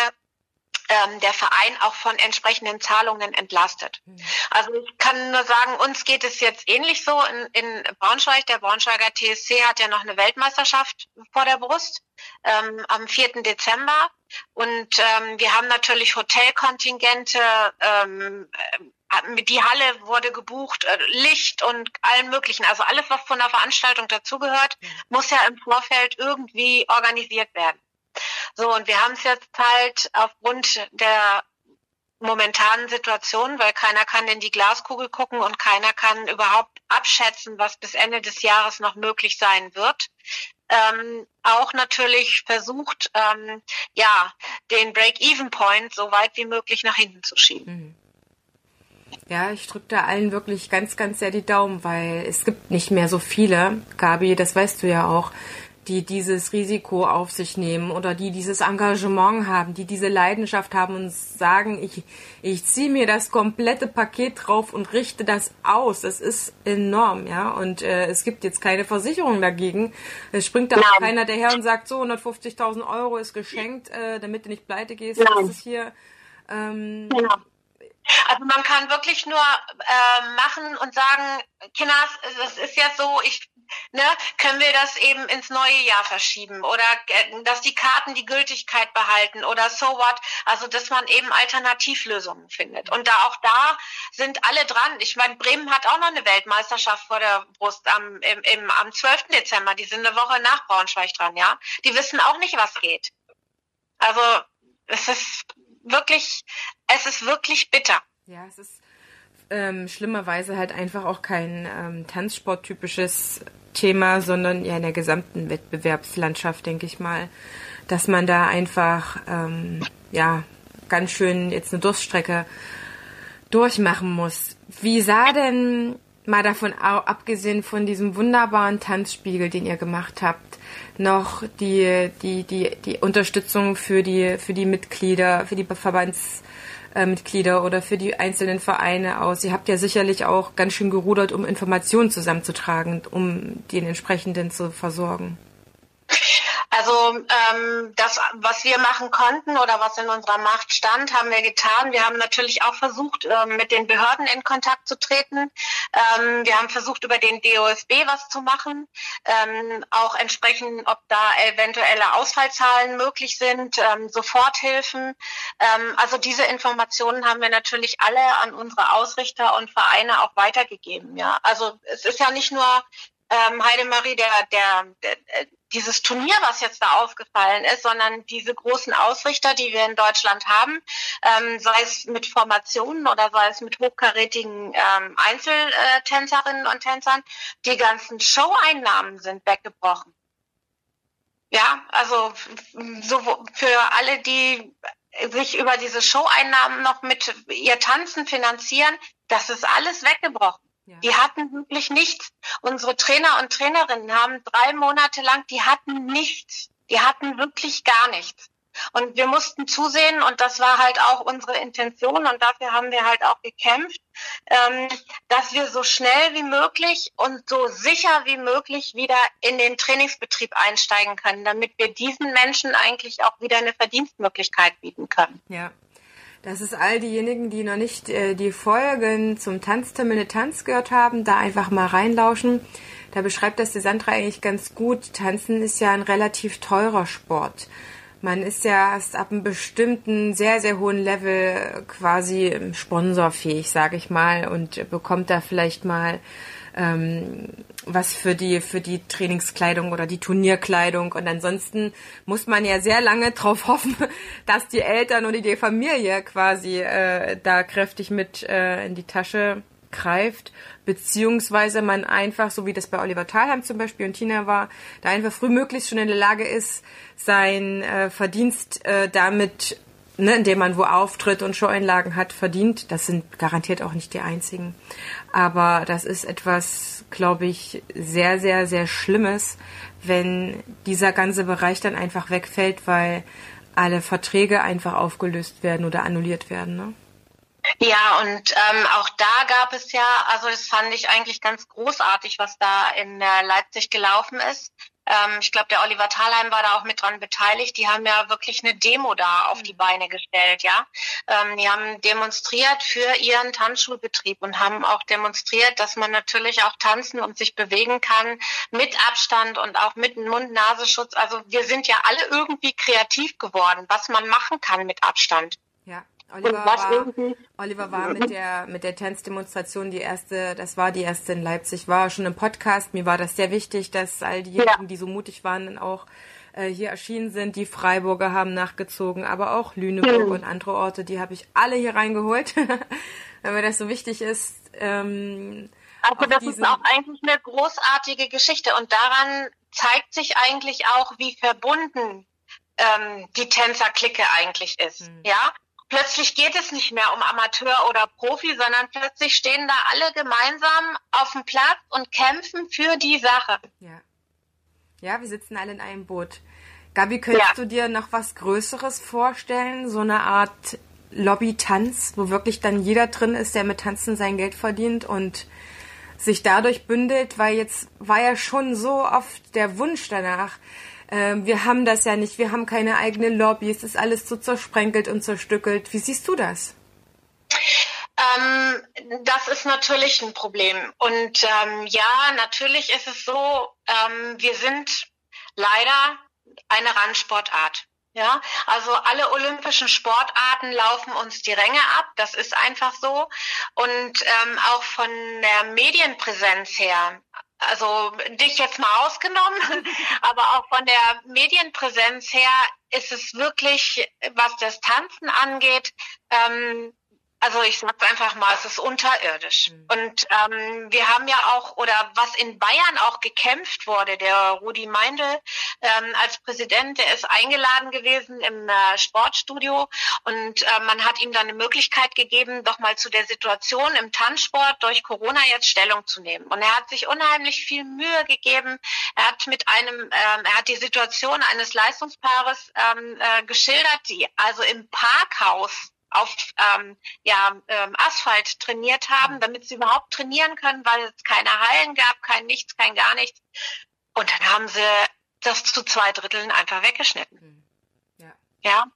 ähm, der Verein auch von entsprechenden Zahlungen entlastet. Mhm. Also ich kann nur sagen, uns geht es jetzt ähnlich so in, in Braunschweig. Der Braunschweiger TSC hat ja noch eine Weltmeisterschaft vor der Brust ähm, am 4. Dezember. Und ähm, wir haben natürlich Hotelkontingente, ähm, äh, die Halle wurde gebucht, äh, Licht und allen möglichen. Also alles, was von der Veranstaltung dazugehört, mhm. muss ja im Vorfeld irgendwie organisiert werden. So, und wir haben es jetzt halt aufgrund der momentanen Situation, weil keiner kann in die Glaskugel gucken und keiner kann überhaupt abschätzen, was bis Ende des Jahres noch möglich sein wird. Ähm, auch natürlich versucht, ähm, ja, den Break-Even-Point so weit wie möglich nach hinten zu schieben. Mhm. Ja, ich drücke da allen wirklich ganz, ganz sehr die Daumen, weil es gibt nicht mehr so viele, Gabi, das weißt du ja auch, die dieses Risiko auf sich nehmen oder die dieses Engagement haben, die diese Leidenschaft haben und sagen, ich, ich ziehe mir das komplette Paket drauf und richte das aus. Das ist enorm, ja. Und äh, es gibt jetzt keine Versicherung dagegen. Es springt da auch keiner daher und sagt, so 150.000 Euro ist geschenkt, äh, damit du nicht pleite gehst. Nein. Das ist hier. Ähm, ja. Also man kann wirklich nur äh, machen und sagen, Kinders, es ist ja so, ich ne, können wir das eben ins neue Jahr verschieben oder äh, dass die Karten die Gültigkeit behalten oder so what. Also dass man eben Alternativlösungen findet. Und da auch da sind alle dran. Ich meine, Bremen hat auch noch eine Weltmeisterschaft vor der Brust am, im, im, am 12. Dezember. Die sind eine Woche nach Braunschweig dran, ja. Die wissen auch nicht, was geht. Also es ist wirklich, es ist wirklich bitter. Ja, es ist ähm, schlimmerweise halt einfach auch kein ähm, Tanzsporttypisches Thema, sondern ja in der gesamten Wettbewerbslandschaft, denke ich mal, dass man da einfach ähm, ja ganz schön jetzt eine Durststrecke durchmachen muss. Wie sah denn mal davon abgesehen von diesem wunderbaren Tanzspiegel, den ihr gemacht habt, noch die die die die Unterstützung für die für die Mitglieder, für die Verbands äh, Mitglieder oder für die einzelnen Vereine aus? Ihr habt ja sicherlich auch ganz schön gerudert, um Informationen zusammenzutragen, um den entsprechenden zu versorgen. Also ähm, das, was wir machen konnten oder was in unserer Macht stand, haben wir getan. Wir haben natürlich auch versucht, ähm, mit den Behörden in Kontakt zu treten. Ähm, wir haben versucht, über den DOSB was zu machen, ähm, auch entsprechend, ob da eventuelle Ausfallzahlen möglich sind, ähm, Soforthilfen. Ähm, also diese Informationen haben wir natürlich alle an unsere Ausrichter und Vereine auch weitergegeben. Ja, also es ist ja nicht nur ähm, Heidemarie, der, der, der, dieses Turnier, was jetzt da aufgefallen ist, sondern diese großen Ausrichter, die wir in Deutschland haben, ähm, sei es mit Formationen oder sei es mit hochkarätigen ähm, Einzeltänzerinnen und Tänzern, die ganzen Show-Einnahmen sind weggebrochen. Ja, also so für alle, die sich über diese Show-Einnahmen noch mit ihr Tanzen finanzieren, das ist alles weggebrochen. Ja. Die hatten wirklich nichts. Unsere Trainer und Trainerinnen haben drei Monate lang, die hatten nichts. Die hatten wirklich gar nichts. Und wir mussten zusehen, und das war halt auch unsere Intention, und dafür haben wir halt auch gekämpft, ähm, dass wir so schnell wie möglich und so sicher wie möglich wieder in den Trainingsbetrieb einsteigen können, damit wir diesen Menschen eigentlich auch wieder eine Verdienstmöglichkeit bieten können. Ja. Das ist all diejenigen, die noch nicht äh, die Folgen zum Tanztermine Tanz gehört haben, da einfach mal reinlauschen. Da beschreibt das die Sandra eigentlich ganz gut. Tanzen ist ja ein relativ teurer Sport. Man ist ja erst ab einem bestimmten, sehr, sehr hohen Level quasi sponsorfähig, sage ich mal, und bekommt da vielleicht mal ähm, was für die für die Trainingskleidung oder die Turnierkleidung. Und ansonsten muss man ja sehr lange drauf hoffen, dass die Eltern oder die Familie quasi äh, da kräftig mit äh, in die Tasche greift, beziehungsweise man einfach, so wie das bei Oliver Thalheim zum Beispiel und Tina war, da einfach frühmöglichst schon in der Lage ist, sein äh, Verdienst äh, damit, ne, indem man wo auftritt und Showeinlagen hat, verdient. Das sind garantiert auch nicht die einzigen. Aber das ist etwas, glaube ich, sehr, sehr, sehr Schlimmes, wenn dieser ganze Bereich dann einfach wegfällt, weil alle Verträge einfach aufgelöst werden oder annulliert werden. Ne? Ja, und ähm, auch da gab es ja, also das fand ich eigentlich ganz großartig, was da in äh, Leipzig gelaufen ist. Ähm, ich glaube, der Oliver Thalheim war da auch mit dran beteiligt. Die haben ja wirklich eine Demo da auf die mhm. Beine gestellt, ja. Ähm, die haben demonstriert für ihren Tanzschulbetrieb und haben auch demonstriert, dass man natürlich auch tanzen und sich bewegen kann mit Abstand und auch mit Mund-Nasenschutz. Also wir sind ja alle irgendwie kreativ geworden, was man machen kann mit Abstand. Ja. Oliver war, Oliver war mit der, mit der Tanzdemonstration die erste, das war die erste in Leipzig, war schon im Podcast. Mir war das sehr wichtig, dass all diejenigen, ja. die so mutig waren, dann auch äh, hier erschienen sind. Die Freiburger haben nachgezogen, aber auch Lüneburg mhm. und andere Orte, die habe ich alle hier reingeholt, weil mir das so wichtig ist. Ähm, also das ist auch eigentlich eine großartige Geschichte und daran zeigt sich eigentlich auch, wie verbunden ähm, die Tänzerklicke eigentlich ist. Mhm. Ja, plötzlich geht es nicht mehr um Amateur oder Profi, sondern plötzlich stehen da alle gemeinsam auf dem Platz und kämpfen für die Sache. Ja. Ja, wir sitzen alle in einem Boot. Gabi, könntest ja. du dir noch was Größeres vorstellen? So eine Art Lobby-Tanz, wo wirklich dann jeder drin ist, der mit Tanzen sein Geld verdient und sich dadurch bündelt, weil jetzt war ja schon so oft der Wunsch danach, ähm, wir haben das ja nicht, wir haben keine eigene Lobby, es ist alles so zersprenkelt und zerstückelt. Wie siehst du das? Ähm, das ist natürlich ein Problem. Und ähm, ja, natürlich ist es so, ähm, wir sind leider eine Randsportart. Ja, also alle olympischen Sportarten laufen uns die Ränge ab. Das ist einfach so. Und ähm, auch von der Medienpräsenz her also dich jetzt mal ausgenommen, aber auch von der Medienpräsenz her ist es wirklich, was das Tanzen angeht, ähm, also ich sage einfach mal, es ist unterirdisch. Mhm. Und ähm, wir haben ja auch, oder was in Bayern auch gekämpft wurde, der Rudi Meindl ähm, als Präsident, der ist eingeladen gewesen im äh, Sportstudio und äh, man hat ihm dann eine Möglichkeit gegeben, doch mal zu der Situation im Tanzsport durch Corona jetzt Stellung zu nehmen. Und er hat sich unheimlich viel Mühe gegeben. Er hat mit einem, ähm, er hat die Situation eines Leistungspaares ähm, äh, geschildert, die also im Parkhaus auf ähm, ja, ähm, Asphalt trainiert haben, damit sie überhaupt trainieren können, weil es keine Hallen gab, kein nichts, kein gar nichts. Und dann haben sie das zu zwei Dritteln einfach weggeschnitten. Hm. Ja. ja.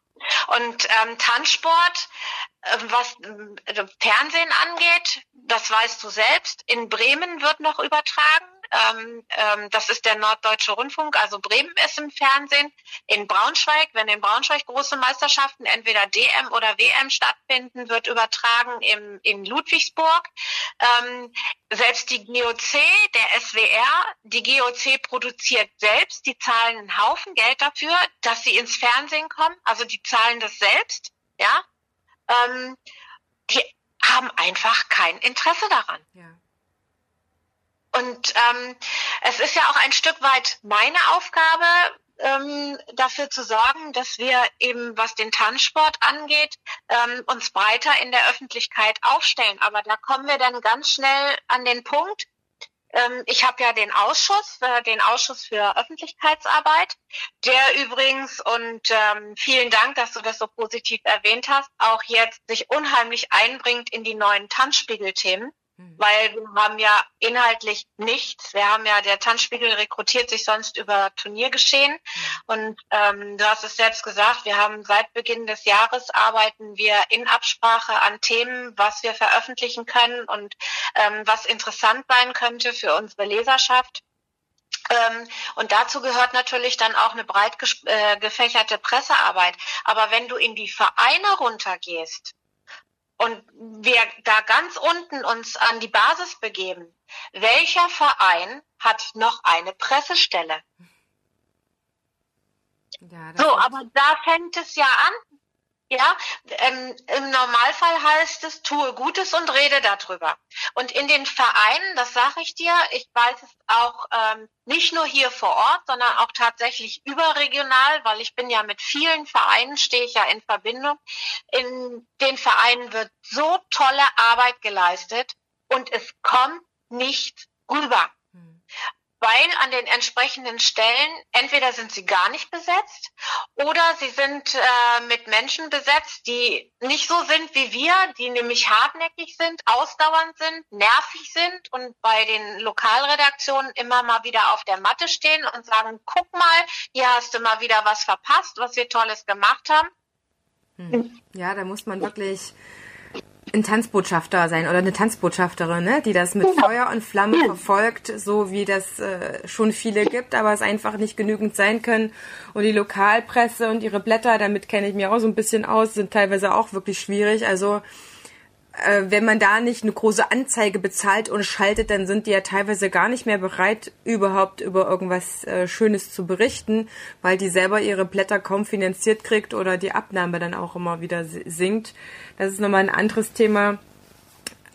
Und ähm, Tanzsport, äh, was äh, Fernsehen angeht, das weißt du selbst, in Bremen wird noch übertragen, Ähm, ähm, das ist der Norddeutsche Rundfunk, also Bremen ist im Fernsehen. In Braunschweig, wenn in Braunschweig große Meisterschaften entweder DM oder WM stattfinden, wird übertragen im, in Ludwigsburg. Ähm, selbst die GOC, der SWR, die GOC produziert selbst, die zahlen einen Haufen Geld dafür, dass sie ins Fernsehen kommen. Also die zahlen das selbst, ja. Ähm, die haben einfach kein Interesse daran. Ja. Und ähm, es ist ja auch ein Stück weit meine Aufgabe, ähm, dafür zu sorgen, dass wir eben, was den Tanzsport angeht, ähm, uns breiter in der Öffentlichkeit aufstellen. Aber da kommen wir dann ganz schnell an den Punkt, ähm, ich habe ja den Ausschuss, äh, den Ausschuss für Öffentlichkeitsarbeit, der übrigens, und ähm, vielen Dank, dass du das so positiv erwähnt hast, auch jetzt sich unheimlich einbringt in die neuen Tanzspiegelthemen. Mhm. Weil wir haben ja inhaltlich nichts. Wir haben ja, der Tanzspiegel rekrutiert sich sonst über Turniergeschehen. Mhm. Und ähm, du hast es selbst gesagt, wir haben seit Beginn des Jahres arbeiten wir in Absprache an Themen, was wir veröffentlichen können und ähm, was interessant sein könnte für unsere Leserschaft. Ähm, und dazu gehört natürlich dann auch eine breit äh, gefächerte Pressearbeit. Aber wenn du in die Vereine runtergehst, und wir da ganz unten uns an die Basis begeben, welcher Verein hat noch eine Pressestelle? Ja, so, aber da fängt es ja an. Ja, ähm, im Normalfall heißt es, tue Gutes und rede darüber. Und in den Vereinen, das sage ich dir, ich weiß es auch ähm, nicht nur hier vor Ort, sondern auch tatsächlich überregional, weil ich bin ja mit vielen Vereinen, stehe ich ja in Verbindung. In den Vereinen wird so tolle Arbeit geleistet und es kommt nicht rüber weil an den entsprechenden Stellen entweder sind sie gar nicht besetzt oder sie sind äh, mit Menschen besetzt, die nicht so sind wie wir, die nämlich hartnäckig sind, ausdauernd sind, nervig sind und bei den Lokalredaktionen immer mal wieder auf der Matte stehen und sagen, guck mal, hier hast du mal wieder was verpasst, was wir tolles gemacht haben. Hm. Ja, da muss man wirklich ein Tanzbotschafter sein oder eine Tanzbotschafterin, ne? die das mit Feuer und Flamme verfolgt, so wie das äh, schon viele gibt, aber es einfach nicht genügend sein können. Und die Lokalpresse und ihre Blätter, damit kenne ich mich auch so ein bisschen aus, sind teilweise auch wirklich schwierig. Also äh, wenn man da nicht eine große Anzeige bezahlt und schaltet, dann sind die ja teilweise gar nicht mehr bereit, überhaupt über irgendwas äh, Schönes zu berichten, weil die selber ihre Blätter kaum finanziert kriegt oder die Abnahme dann auch immer wieder sinkt. Das ist nochmal ein anderes Thema.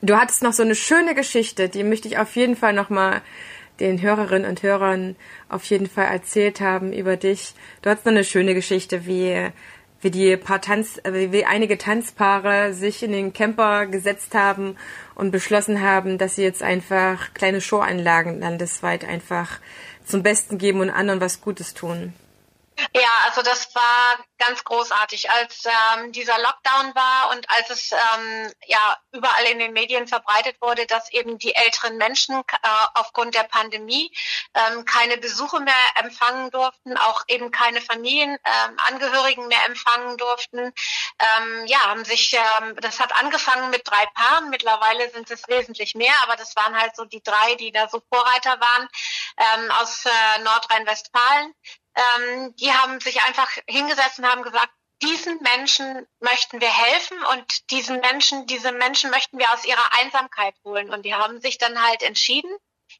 Du hattest noch so eine schöne Geschichte, die möchte ich auf jeden Fall nochmal den Hörerinnen und Hörern auf jeden Fall erzählt haben über dich. Du hattest noch eine schöne Geschichte, wie wie die paar Tanz, äh, wie einige Tanzpaare sich in den Camper gesetzt haben und beschlossen haben, dass sie jetzt einfach kleine Showanlagen landesweit einfach zum Besten geben und anderen was Gutes tun. Ja, also das war ganz großartig, als ähm, dieser Lockdown war und als es ähm, ja überall in den Medien verbreitet wurde, dass eben die älteren Menschen äh, aufgrund der Pandemie ähm, keine Besuche mehr empfangen durften, auch eben keine Familienangehörigen ähm, mehr empfangen durften. Ähm, ja, haben sich, ähm, das hat angefangen mit drei Paaren, mittlerweile sind es wesentlich mehr, aber das waren halt so die drei, die da so Vorreiter waren ähm, aus äh, Nordrhein-Westfalen ähm, die haben sich einfach hingesetzt und haben gesagt, diesen Menschen möchten wir helfen und diesen Menschen, diese Menschen möchten wir aus ihrer Einsamkeit holen. Und die haben sich dann halt entschieden,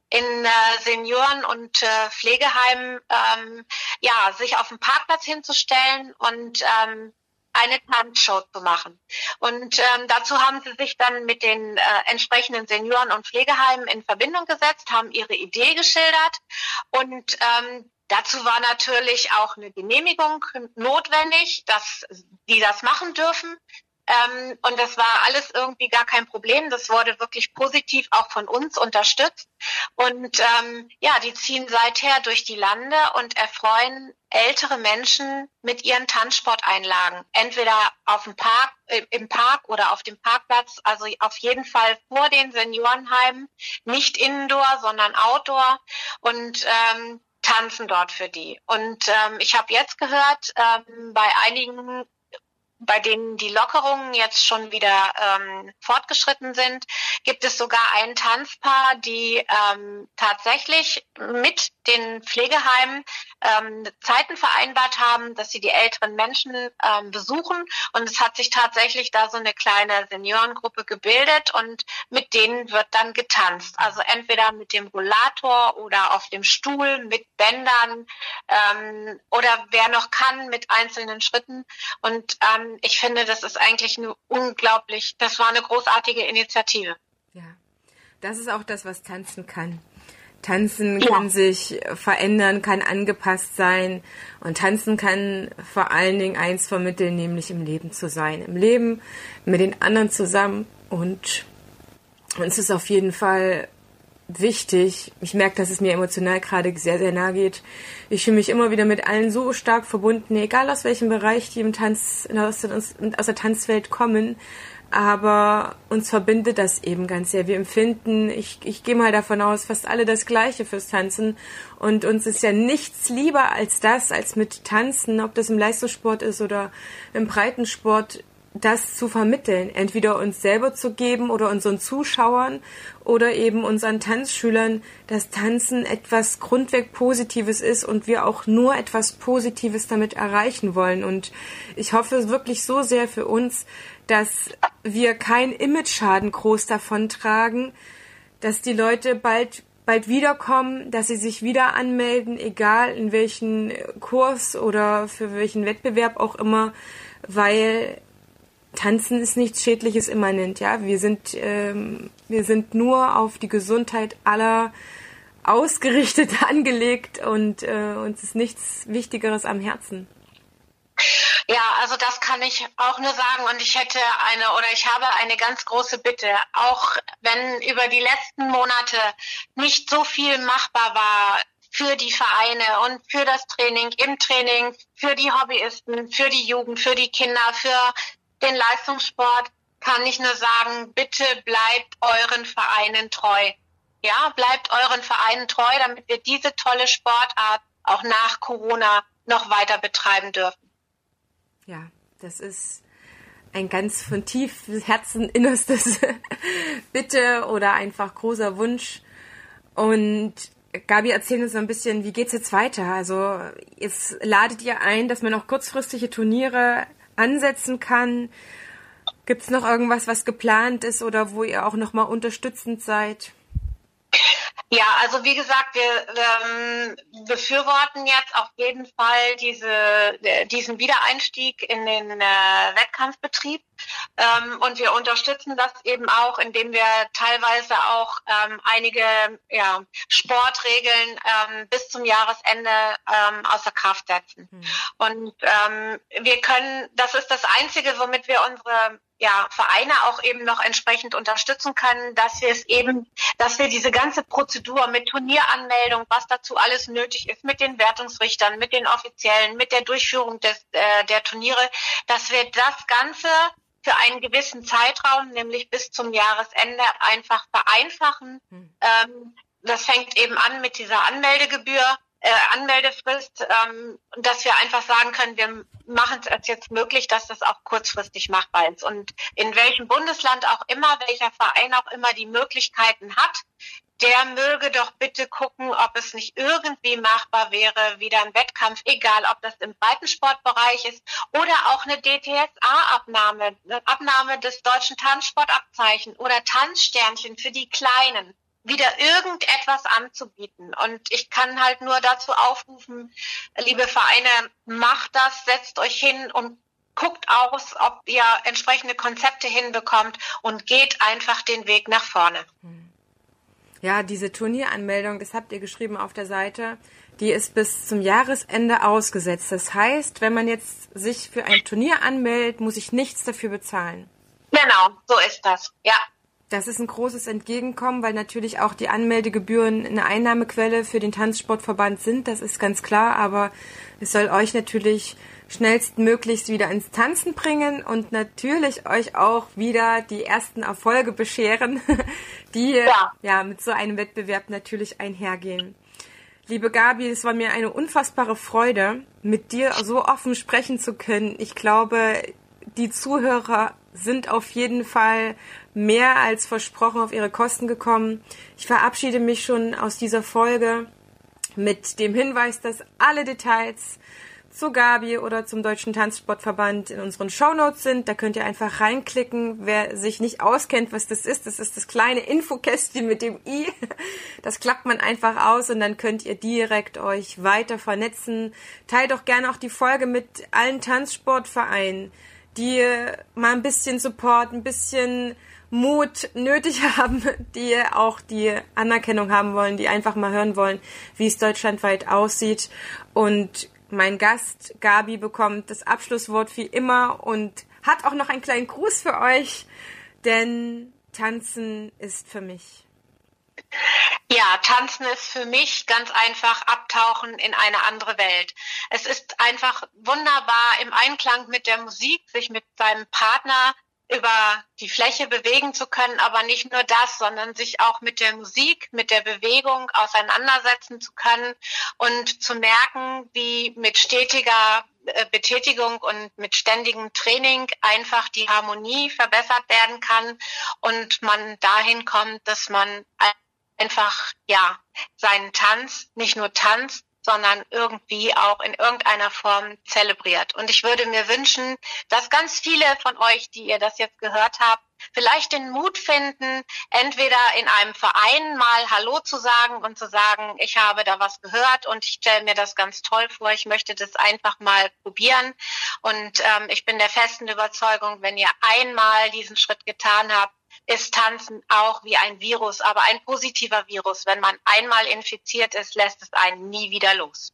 in äh, Senioren- und äh, Pflegeheimen ähm, ja, sich auf den Parkplatz hinzustellen und ähm, eine Tanzshow zu machen. Und ähm, dazu haben sie sich dann mit den äh, entsprechenden Senioren- und Pflegeheimen in Verbindung gesetzt, haben ihre Idee geschildert und ähm, Dazu war natürlich auch eine Genehmigung notwendig, dass die das machen dürfen. Ähm, und das war alles irgendwie gar kein Problem. Das wurde wirklich positiv auch von uns unterstützt. Und ähm, ja, die ziehen seither durch die Lande und erfreuen ältere Menschen mit ihren Tanzsporteinlagen. Entweder auf dem Park, äh, im Park oder auf dem Parkplatz. Also auf jeden Fall vor den Seniorenheimen. Nicht indoor, sondern outdoor. Und ähm, tanzen dort für die. Und ähm, ich habe jetzt gehört, ähm, bei einigen bei denen die Lockerungen jetzt schon wieder ähm, fortgeschritten sind, gibt es sogar ein Tanzpaar, die ähm, tatsächlich mit den Pflegeheimen ähm, Zeiten vereinbart haben, dass sie die älteren Menschen ähm, besuchen. Und es hat sich tatsächlich da so eine kleine Seniorengruppe gebildet und mit denen wird dann getanzt. Also entweder mit dem Rollator oder auf dem Stuhl, mit Bändern ähm, oder wer noch kann, mit einzelnen Schritten. Und ähm, ich finde, das ist eigentlich eine unglaublich, das war eine großartige Initiative. Ja, das ist auch das, was tanzen kann. Tanzen ja. kann sich verändern, kann angepasst sein und tanzen kann vor allen Dingen eins vermitteln, nämlich im Leben zu sein, im Leben mit den anderen zusammen und uns ist auf jeden Fall wichtig. Ich merke, dass es mir emotional gerade sehr, sehr nahe geht. Ich fühle mich immer wieder mit allen so stark verbunden, egal aus welchem Bereich die im Tanz, aus der Tanzwelt kommen aber uns verbindet das eben ganz sehr. Wir empfinden, ich, ich gehe mal davon aus, fast alle das Gleiche fürs Tanzen. Und uns ist ja nichts lieber als das, als mit Tanzen, ob das im Leistungssport ist oder im Breitensport, das zu vermitteln. Entweder uns selber zu geben oder unseren Zuschauern oder eben unseren Tanzschülern, dass Tanzen etwas grundweg Positives ist und wir auch nur etwas Positives damit erreichen wollen. Und ich hoffe wirklich so sehr für uns, dass wir keinen Image-Schaden groß davon tragen, dass die Leute bald bald wiederkommen, dass sie sich wieder anmelden, egal in welchen Kurs oder für welchen Wettbewerb auch immer, weil Tanzen ist nichts Schädliches immanent, ja. Wir sind, ähm, wir sind nur auf die Gesundheit aller ausgerichtet angelegt und äh, uns ist nichts Wichtigeres am Herzen. Ja, also das kann ich auch nur sagen und ich hätte eine oder ich habe eine ganz große Bitte, auch wenn über die letzten Monate nicht so viel machbar war für die Vereine und für das Training, im Training, für die Hobbyisten, für die Jugend, für die Kinder, für den Leistungssport, kann ich nur sagen, bitte bleibt euren Vereinen treu. Ja, bleibt euren Vereinen treu, damit wir diese tolle Sportart auch nach Corona noch weiter betreiben dürfen. Ja, das ist ein ganz von tief Herzen innerstes Bitte oder einfach großer Wunsch. Und Gabi, erzähl uns so ein bisschen, wie geht's jetzt weiter? Also jetzt ladet ihr ein, dass man auch kurzfristige Turniere ansetzen kann. Gibt's noch irgendwas, was geplant ist oder wo ihr auch noch mal unterstützend seid? Ja, also wie gesagt, wir ähm, befürworten jetzt auf jeden Fall diese, äh, diesen Wiedereinstieg in den äh, Wettkampfbetrieb ähm, und wir unterstützen das eben auch, indem wir teilweise auch ähm, einige ja, Sportregeln ähm, bis zum Jahresende ähm, außer Kraft setzen. Mhm. Und ähm, wir können, das ist das Einzige, womit wir unsere ja, Vereine auch eben noch entsprechend unterstützen können, dass wir es eben, dass wir diese ganze Prozedur mit Turnieranmeldung, was dazu alles nötig ist, mit den Wertungsrichtern, mit den Offiziellen, mit der Durchführung des, äh, der Turniere, dass wir das Ganze für einen gewissen Zeitraum, nämlich bis zum Jahresende, einfach vereinfachen. Hm. Ähm, das fängt eben an mit dieser Anmeldegebühr äh, Anmeldefrist, ähm, dass wir einfach sagen können, wir machen es jetzt möglich, dass das auch kurzfristig machbar ist. Und in welchem Bundesland auch immer, welcher Verein auch immer die Möglichkeiten hat, der möge doch bitte gucken, ob es nicht irgendwie machbar wäre, wieder ein Wettkampf, egal ob das im Breitensportbereich ist oder auch eine DTSA-Abnahme, eine Abnahme des deutschen Tanzsportabzeichen oder Tanzsternchen für die Kleinen wieder irgendetwas anzubieten. Und ich kann halt nur dazu aufrufen, liebe Vereine, macht das, setzt euch hin und guckt aus, ob ihr entsprechende Konzepte hinbekommt und geht einfach den Weg nach vorne. Ja, diese Turnieranmeldung, das habt ihr geschrieben auf der Seite, die ist bis zum Jahresende ausgesetzt. Das heißt, wenn man jetzt sich für ein Turnier anmeldet, muss ich nichts dafür bezahlen. Genau, so ist das. Ja. Das ist ein großes Entgegenkommen, weil natürlich auch die Anmeldegebühren eine Einnahmequelle für den Tanzsportverband sind, das ist ganz klar, aber es soll euch natürlich schnellstmöglichst wieder ins Tanzen bringen und natürlich euch auch wieder die ersten Erfolge bescheren, die ja, ja mit so einem Wettbewerb natürlich einhergehen. Liebe Gabi, es war mir eine unfassbare Freude, mit dir so offen sprechen zu können. Ich glaube, die Zuhörer sind auf jeden Fall mehr als versprochen auf ihre Kosten gekommen. Ich verabschiede mich schon aus dieser Folge mit dem Hinweis, dass alle Details zu Gabi oder zum Deutschen Tanzsportverband in unseren Shownotes sind. Da könnt ihr einfach reinklicken. Wer sich nicht auskennt, was das ist, das ist das kleine Infokästchen mit dem i. Das klappt man einfach aus und dann könnt ihr direkt euch weiter vernetzen. Teilt doch gerne auch die Folge mit allen Tanzsportvereinen, die mal ein bisschen Support, ein bisschen Mut nötig haben, die auch die Anerkennung haben wollen, die einfach mal hören wollen, wie es deutschlandweit aussieht. Und mein Gast Gabi bekommt das Abschlusswort wie immer und hat auch noch einen kleinen Gruß für euch, denn Tanzen ist für mich. Ja, tanzen ist für mich ganz einfach abtauchen in eine andere Welt. Es ist einfach wunderbar im Einklang mit der Musik, sich mit seinem Partner über die Fläche bewegen zu können, aber nicht nur das, sondern sich auch mit der Musik, mit der Bewegung auseinandersetzen zu können und zu merken, wie mit stetiger äh, Betätigung und mit ständigem Training einfach die Harmonie verbessert werden kann und man dahin kommt, dass man einfach, ja, seinen Tanz nicht nur tanzt, sondern irgendwie auch in irgendeiner Form zelebriert. Und ich würde mir wünschen, dass ganz viele von euch, die ihr das jetzt gehört habt, vielleicht den Mut finden, entweder in einem Verein mal Hallo zu sagen und zu sagen, ich habe da was gehört und ich stelle mir das ganz toll vor, ich möchte das einfach mal probieren. Und ähm, ich bin der festen Überzeugung, wenn ihr einmal diesen Schritt getan habt, ist Tanzen auch wie ein Virus, aber ein positiver Virus. Wenn man einmal infiziert ist, lässt es einen nie wieder los.